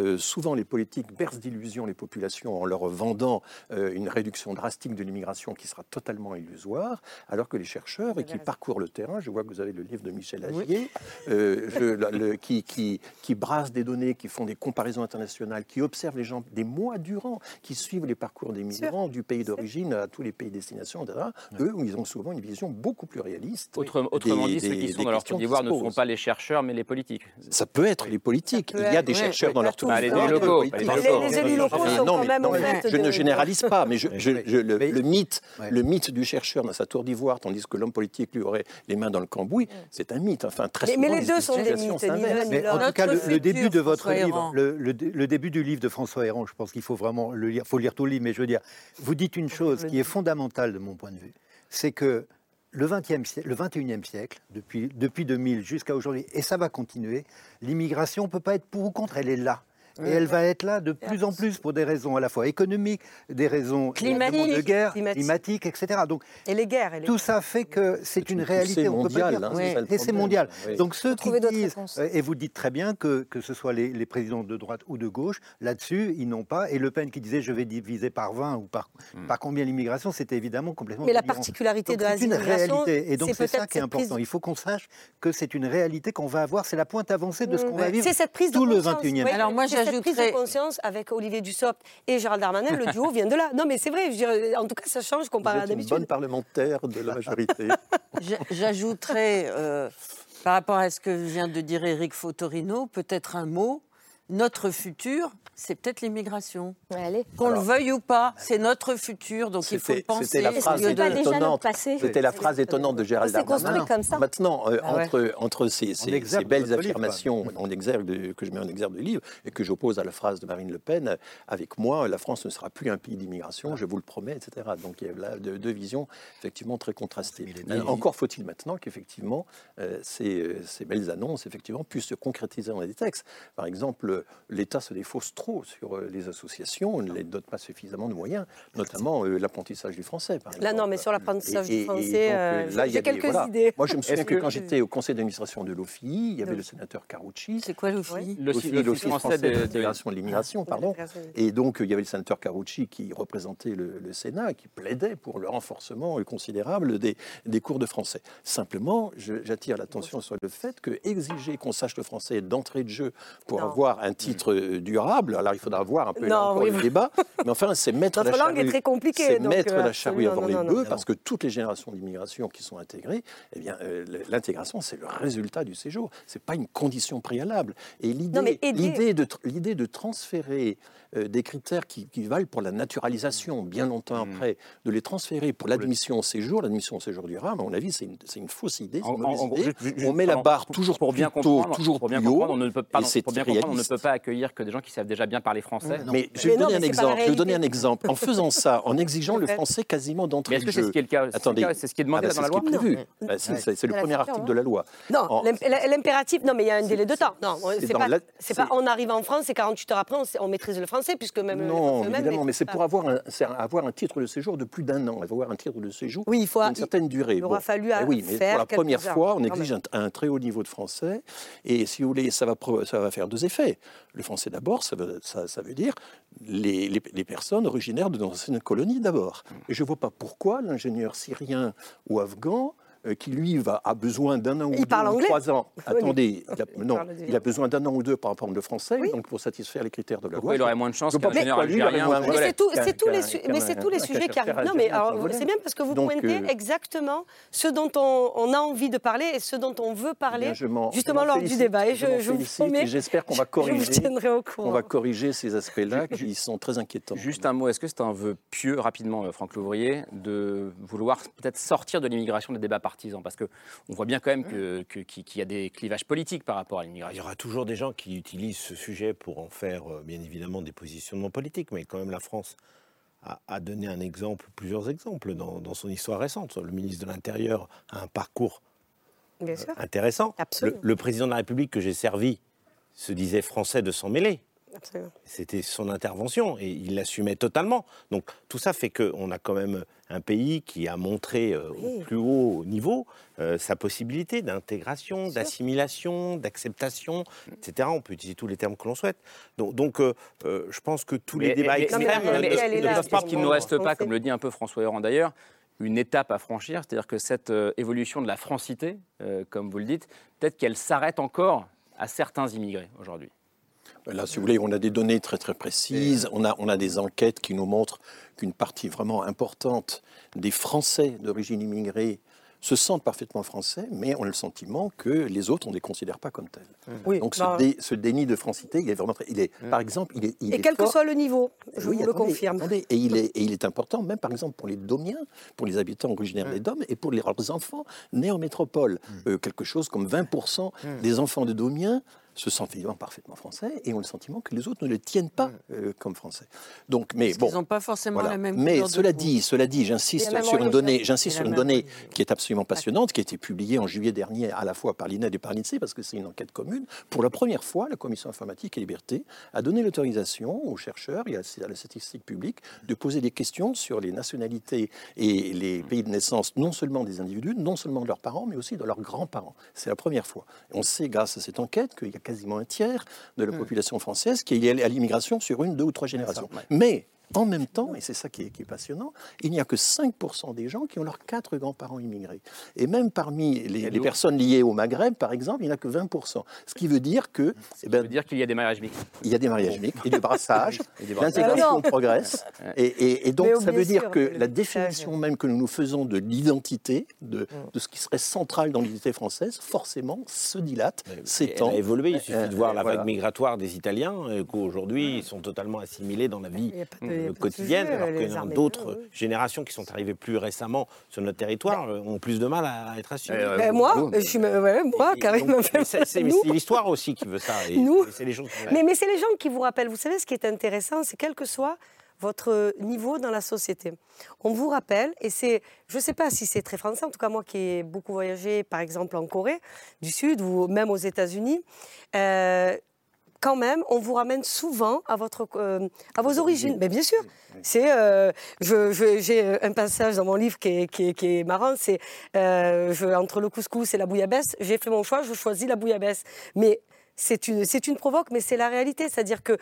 euh, souvent les politiques bercent d'illusions les populations en leur vendant euh, une réduction drastique de l'immigration qui sera totalement illusoire, alors que les chercheurs et qui parcourent le terrain, je vois que vous avez le livre de Michel Agier, euh, qui, qui, qui brassent des données, qui font des comparaisons internationales, qui observent les gens des mois durant, qui suivent les parcours des migrants du pays d'origine à tous les pays destination, etc. Eux, ils ont souvent une vision beaucoup plus réaliste. autrement dit, ceux qui sont dans leur Côte d'Ivoire ne sont pas les chercheurs, mais les politiques. Ça peut être les politiques. Il y a des chercheurs dans leur Côte d'Ivoire. les élus locaux. Les, élus locaux sont quand même Je ne généralise pas, mais le mythe, le mythe du chercheur dans sa tour d'ivoire, tandis que l'homme politique lui aurait les mains dans le cambouille, c'est un mythe. Enfin, très mais, les deux sont des mythes. Mais en tout cas, le, début de votre livre, le, début du livre de François Héran, je pense qu'il faut vraiment le lire. Il faut lire tout le livre, mais je veux dire, vous dites une chose qui est fondamentale de mon point de vue, c'est que le, 20e siècle, le 21e siècle, depuis, depuis 2000 jusqu'à aujourd'hui, et ça va continuer, l'immigration ne peut pas être pour ou contre, elle est là. Et elle va être là de plus en plus pour des raisons à la fois économiques, des raisons climatiques, de guerre, climatiques, etc. Donc, et les guerres. tout ça fait que c'est une réalité. On mondial, peut pas dire, hein, et c'est mondial. Donc ceux qui disent, euh, et vous dites très bien que, que ce soit les, présidents de droite ou de gauche, là-dessus, ils n'ont pas. Et Le Pen qui disait je vais diviser par 20 ou par, hmm. par combien l'immigration, c'était évidemment complètement. Mais la particularité de la C'est une réalité. Et donc c'est ça qui est important. Il faut qu'on sache que c'est une réalité qu'on va avoir. C'est la pointe avancée de ce qu'on va vivre cette prise tout le 21e siècle. Alors moi j'ajouterais conscience avec Olivier Dussopt et Gérald Darmanin, le duo vient de là. Non, mais c'est vrai. en tout cas, ça change comparé à d'habitude. Une bonne parlementaire de la majorité. J'ajouterais, euh, par rapport à ce que vient de dire Éric Fotorino, peut-être un mot. Notre futur, c'est peut-être l'immigration. Qu'on le veuille ou pas, c'est notre futur, donc il faut le penser. C'était la phrase étonnante. C'était la phrase étonnante de Gérald Darmanin. comme ça. Maintenant, euh, ah entre, entre ces, ces, belles affirmations en exergue que je mets en exergue du livre et que j'oppose à la phrase de Marine Le Pen, avec moi, la France ne sera plus un pays d'immigration, je vous le promets, etc. Donc il y a là deux, visions effectivement très contrastées. Encore faut-il maintenant qu'effectivement euh, ces, euh, ces belles annonces effectivement puissent se concrétiser dans des textes. Par exemple, l'État se défausse trop sur euh, les associations, on ne les dote pas suffisamment de moyens, notamment euh, l'apprentissage du français. Par là, non, mais sur l'apprentissage du français, euh, j'ai quelques idées. Moi, je me souviens que, quand j'étais au conseil d'administration de l'OFI, il y avait le sénateur Carucci. C'est quoi l'OFI L'Office français de l'intégration de l'immigration, pardon. Et donc, il y avait le sénateur Carucci qui représentait le, Sénat, qui plaidait pour le renforcement considérable des, des cours de français. Simplement, j'attire l'attention sur le fait que exiger qu'on sache le français d'entrée de jeu pour avoir un titre durable, alors il faudra voir un peu le débat. Mais enfin, c'est mettre, la charrue, mettre la charrue avant les bœufs, parce que toutes les générations d'immigration qui sont intégrées, eh bien, euh, l'intégration, c'est le résultat du séjour. C'est pas une condition préalable. Et l'idée de, l'idée de transférer euh, des critères qui, valent pour la naturalisation bien longtemps mmh. après, de les transférer pour l'admission au séjour, l'admission au séjour durable, à mon avis, c'est une, une, fausse idée. on met la barre toujours pour bien comprendre, toujours pour bien comprendre, on ne peut pas, pour bien comprendre, on ne peut pas accueillir que des gens qui savent déjà bien parler français. Mais je vais donner un exemple. Je vais donner un exemple. En faisant ça, en exigeant le français quasiment d'entrée de jeu. Est-ce que c'est ce qui est le cas Attendez, c'est ce qui est demandé dans la loi prévu. C'est le premier article de la loi. Non, l'impératif. Non, mais il y a un délai de temps. Non, c'est pas. On arrive en France et 48 heures après, on maîtrise le français puisque même non, évidemment, mais c'est pour avoir un, avoir un titre de séjour de plus d'un an. Avoir un titre de séjour oui, il faut une certaine durée. Il aura fallu eh oui, mais faire pour la première fois, on exige un, très haut niveau de français. Et si vous voulez, ça va, ça va faire deux effets. Le français d'abord, ça, ça, ça, veut dire les, les, personnes originaires de l'ancienne colonie d'abord. Et je ne vois pas pourquoi l'ingénieur syrien ou afghan qui lui va, a besoin d'un an ou deux ou trois ans. Attendez, il a, non, il a besoin d'un an ou deux par rapport au français, donc pour satisfaire les critères de la loi. il aurait moins de chance qu'un ingénieur algérien Mais c'est tous les, mais c'est tous les sujets qui arrivent. Non, mais c'est bien parce que vous pointez euh, exactement ce dont on, a envie de parler et ce dont on veut parler, justement lors du débat. Et je, vous promets, j'espère qu'on va corriger, on va corriger ces aspects-là qui sont très inquiétants. Juste un mot, est-ce que c'est un vœu pieux, rapidement, euh, Franck Louvrier, de vouloir peut-être sortir de l'immigration des débats partisans Parce qu'on voit bien quand même qu'il y a des clivages politiques par rapport à l'immigration. Il y aura toujours des gens qui utilisent ce sujet pour en faire, euh, bien évidemment, des positionnements politiques, mais quand même la France a, donné un exemple, plusieurs exemples dans, son histoire récente. Le ministre de l'Intérieur a un parcours euh, intéressant. Le, le, président de la République que j'ai servi se disait français de s'en mêler. C'était son intervention et il l'assumait totalement. Donc tout ça fait qu'on a quand même un pays qui a montré euh, au plus haut niveau euh, sa possibilité d'intégration, d'assimilation, d'acceptation, etc. On peut utiliser tous les termes que l'on souhaite. Donc, euh, je pense que tous les débats extrêmes ne peuvent qu'il ne nous reste pas, comme le dit un peu François Héran d'ailleurs, une étape à franchir, c'est-à-dire que cette évolution de la francité, comme vous le dites, peut-être qu'elle s'arrête encore à certains immigrés aujourd'hui. Là, si vous voulez, on a des données très très précises. On a, on a des enquêtes qui nous montrent qu'une partie vraiment importante des Français d'origine immigrée se sentent parfaitement français, mais ont le sentiment que les autres, on ne les considère pas comme tels. Mmh. Donc bah, ce, déni de francité, il est vraiment... Il est, mmh. Par exemple, il est... Il et quel que soit le niveau, je vous le confirme. et, il est, et il est important, même par exemple pour les Domiens, pour les habitants originaires mmh. des Dômes, et pour les, leurs enfants nés en métropole. Euh, quelque chose comme 20% des enfants de Domiens se sentent évidemment parfaitement français et ont le sentiment que les autres ne les tiennent pas mm. euh, comme français. Donc, mais bon, ils n'ont pas forcément la même. Mais cela dit, cela dit, j'insiste sur une donnée, j'insiste sur une donnée qui est absolument passionnante, qui a été publiée en juillet dernier à la fois par l'INED et par l'INSEE parce que c'est une enquête commune. Pour la première fois, la Commission informatique et liberté a donné l'autorisation aux chercheurs et à la statistique publique de poser des questions sur les nationalités et les pays de naissance, non seulement des individus, non seulement de leurs parents, mais aussi de leurs grands-parents. C'est la première fois. On sait, grâce à cette enquête, qu'il y a quasiment un tiers de la hmm. population française qui est à l'immigration sur une, deux ou trois générations. Mais en même temps, et c'est ça qui est, passionnant, il n'y a que 5% des gens qui ont leurs quatre grands-parents immigrés. Et même parmi les, personnes liées au Maghreb, par exemple, il n'y a que 20%. Ce qui veut dire que... Ce eh ben, veut dire qu'il y a des mariages mixtes. Il y a des mariages mixtes et du brassage. L'intégration progresse. Et, donc, ça veut dire que la définition même que nous nous faisons de l'identité, de, mm. de, ce qui serait central dans l'identité française, forcément se dilate, s'étend. Elle a évolué. Il suffit de voir la vague migratoire des Italiens, qu'aujourd'hui, ils sont totalement assimilés dans la vie quotidienne, alors que d'autres générations qui sont arrivées plus récemment sur notre territoire euh, ont plus de mal à être assurées. Euh, ben, moi, je suis, moi, carrément. C'est l'histoire aussi qui veut ça. nous. Mais, mais c'est les gens qui vous rappellent. Vous savez, ce qui est intéressant, c'est quel que soit votre niveau dans la société. On vous rappelle, et c'est, je ne sais pas si c'est très français, en tout cas moi qui ai beaucoup voyagé, par exemple en Corée du Sud ou même aux États-Unis, euh, quand même, on vous ramène souvent à, votre, euh, à vos origines. Mais bien sûr, c'est, euh, j'ai un passage dans mon livre qui est, qui est, marrant, c'est euh, entre le couscous et la bouillabaisse, j'ai fait mon choix, je choisis la bouillabaisse. Mais c'est une, c'est une provoque, mais c'est la réalité. C'est-à-dire que.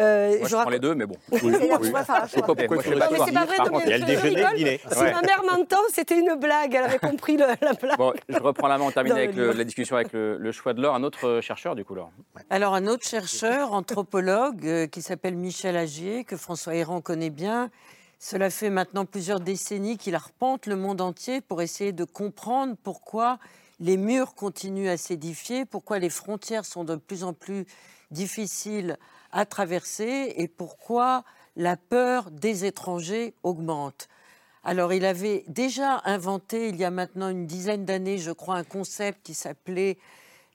Euh, je, prends les deux, mais bon. Oui, oui. c'est pas vrai, il y a le déjeuner le dîner. Si ma mère m'entend, c'était une blague. Elle avait compris la blague. Bon, je reprends la main, on termine avec la discussion avec le, choix de l'or. Un autre chercheur, du coup, Laure? Alors, un autre chercheur, anthropologue, euh, qui s'appelle Michel Agier, que François Héran connaît bien. Cela fait maintenant plusieurs décennies qu'il arpente le monde entier pour essayer de comprendre pourquoi les murs continuent à s'édifier, pourquoi les frontières sont de plus en plus difficiles à traverser et pourquoi la peur des étrangers augmente. Alors il avait déjà inventé il y a maintenant une dizaine d'années, je crois, un concept qui s'appelait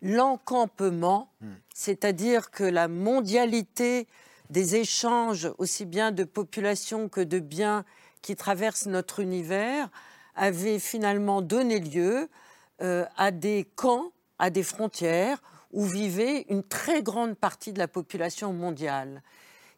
l'encampement, hmm. c'est-à-dire que la mondialité des échanges, aussi bien de population que de biens qui traversent notre univers, avait finalement donné lieu euh, à des camps, à des frontières où vivait une très grande partie de la population mondiale.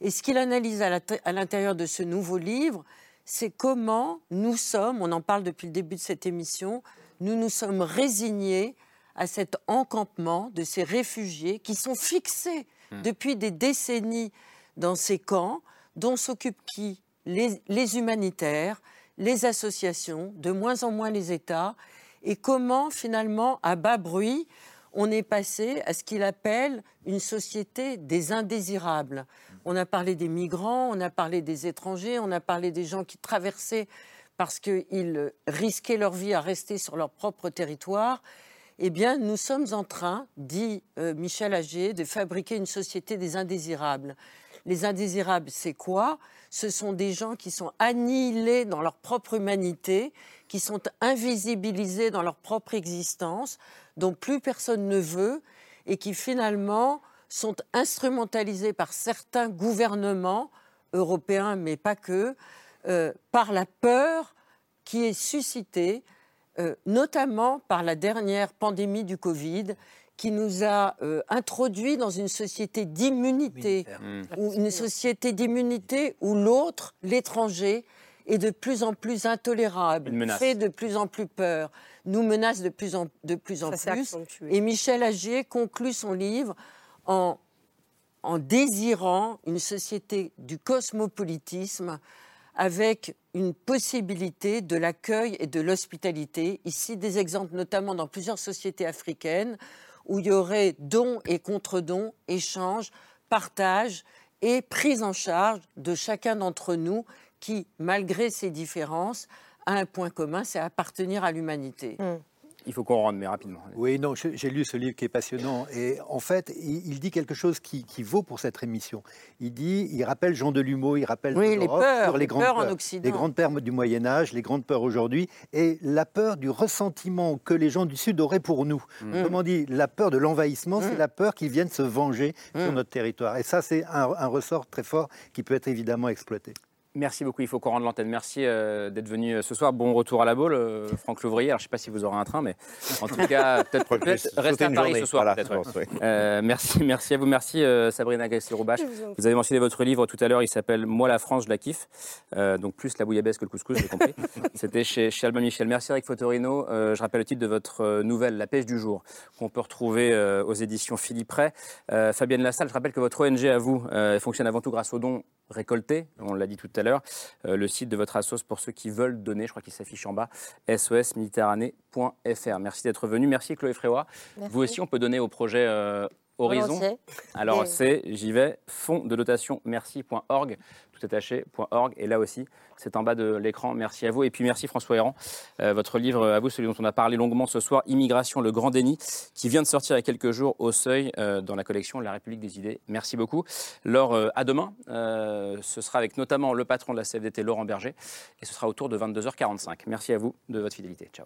Et ce qu'il analyse à l'intérieur de ce nouveau livre, c'est comment nous sommes, on en parle depuis le début de cette émission, nous nous sommes résignés à cet encampement de ces réfugiés qui sont fixés hmm. depuis des décennies dans ces camps, dont s'occupent qui? Les humanitaires, les associations, de moins en moins les États, et comment finalement, à bas bruit, on est passé à ce qu'il appelle une société des indésirables. On a parlé des migrants, on a parlé des étrangers, on a parlé des gens qui traversaient parce qu'ils risquaient leur vie à rester sur leur propre territoire. Eh bien, nous sommes en train, dit euh, Michel Ager, de fabriquer une société des indésirables. Les indésirables, c'est quoi? Ce sont des gens qui sont annihilés dans leur propre humanité, qui sont invisibilisés dans leur propre existence, dont plus personne ne veut, et qui finalement sont instrumentalisés par certains gouvernements européens, mais pas que, euh, par la peur qui est suscitée, euh, notamment par la dernière pandémie du Covid, qui nous a euh, introduits dans une société d'immunité, ou une société d'immunité où l'autre, l'étranger, est de plus en plus intolérable, fait de plus en plus peur, nous menace de plus en, de plus, en plus. Et Michel Agier conclut son livre en, en désirant une société du cosmopolitisme avec une possibilité de l'accueil et de l'hospitalité. Ici, des exemples notamment dans plusieurs sociétés africaines où il y aurait dons et contre-dons, échanges, partage et prise en charge de chacun d'entre nous qui, malgré ses différences, a un point commun, c'est appartenir à l'humanité. Mmh. Il faut qu'on rentre, mais rapidement. Oui, non, j'ai lu ce livre qui est passionnant. Et en fait, il, dit quelque chose qui, vaut pour cette émission. Il dit, il rappelle Jean Delumeau, il rappelle les peurs, les, grandes peurs, en Occident. les grandes peurs du Moyen Âge, les grandes peurs aujourd'hui, et la peur du ressentiment que les gens du Sud auraient pour nous. Mmh. Comment dit, la peur de l'envahissement, c'est mmh. la peur qu'ils viennent se venger sur notre territoire. Et ça, c'est un ressort très fort qui peut être évidemment exploité. Merci beaucoup, il faut qu'on rende l'antenne. Merci euh, d'être venu euh, ce soir. Bon retour à la boule, euh, Franck Louvrier. Alors, je ne sais pas si vous aurez un train, mais en tout cas, peut-être peut rester à Paris ce soir. merci, merci à vous. Merci Sabrina Gassier-Roubache. Vous avez mentionné votre livre tout à l'heure, il s'appelle Moi la France, je la kiffe. donc plus la bouillabaisse que le couscous, j'ai compris. C'était chez, chez Albin Michel. Merci Eric Fotorino. je rappelle le titre de votre nouvelle, La pêche du jour, qu'on peut retrouver aux éditions Philippe Ray. Fabienne Lassalle, je rappelle que votre ONG à vous fonctionne avant tout grâce aux dons récoltés. On l'a dit tout à l'heure. Euh, le site de votre assos pour ceux qui veulent donner, je crois qu'il s'affiche en bas, sosméditerranée.fr. Merci d'être venu. Merci Chloé Fréois. Vous aussi, on peut donner au projet euh, Horizon. Alors c'est, j'y vais, fond de dotation merci.org, Et là aussi, c'est en bas de l'écran. Merci à vous. Et puis merci François Héran. Euh, votre livre à vous, celui dont on a parlé longuement ce soir, Immigration, le grand déni, qui vient de sortir il y a quelques jours au seuil euh, dans la collection La République des idées. Merci beaucoup. Laure, euh, à demain. ce sera avec notamment le patron de la CFDT, Laurent Berger. Et ce sera autour de 22h45. Merci à vous de votre fidélité. Ciao.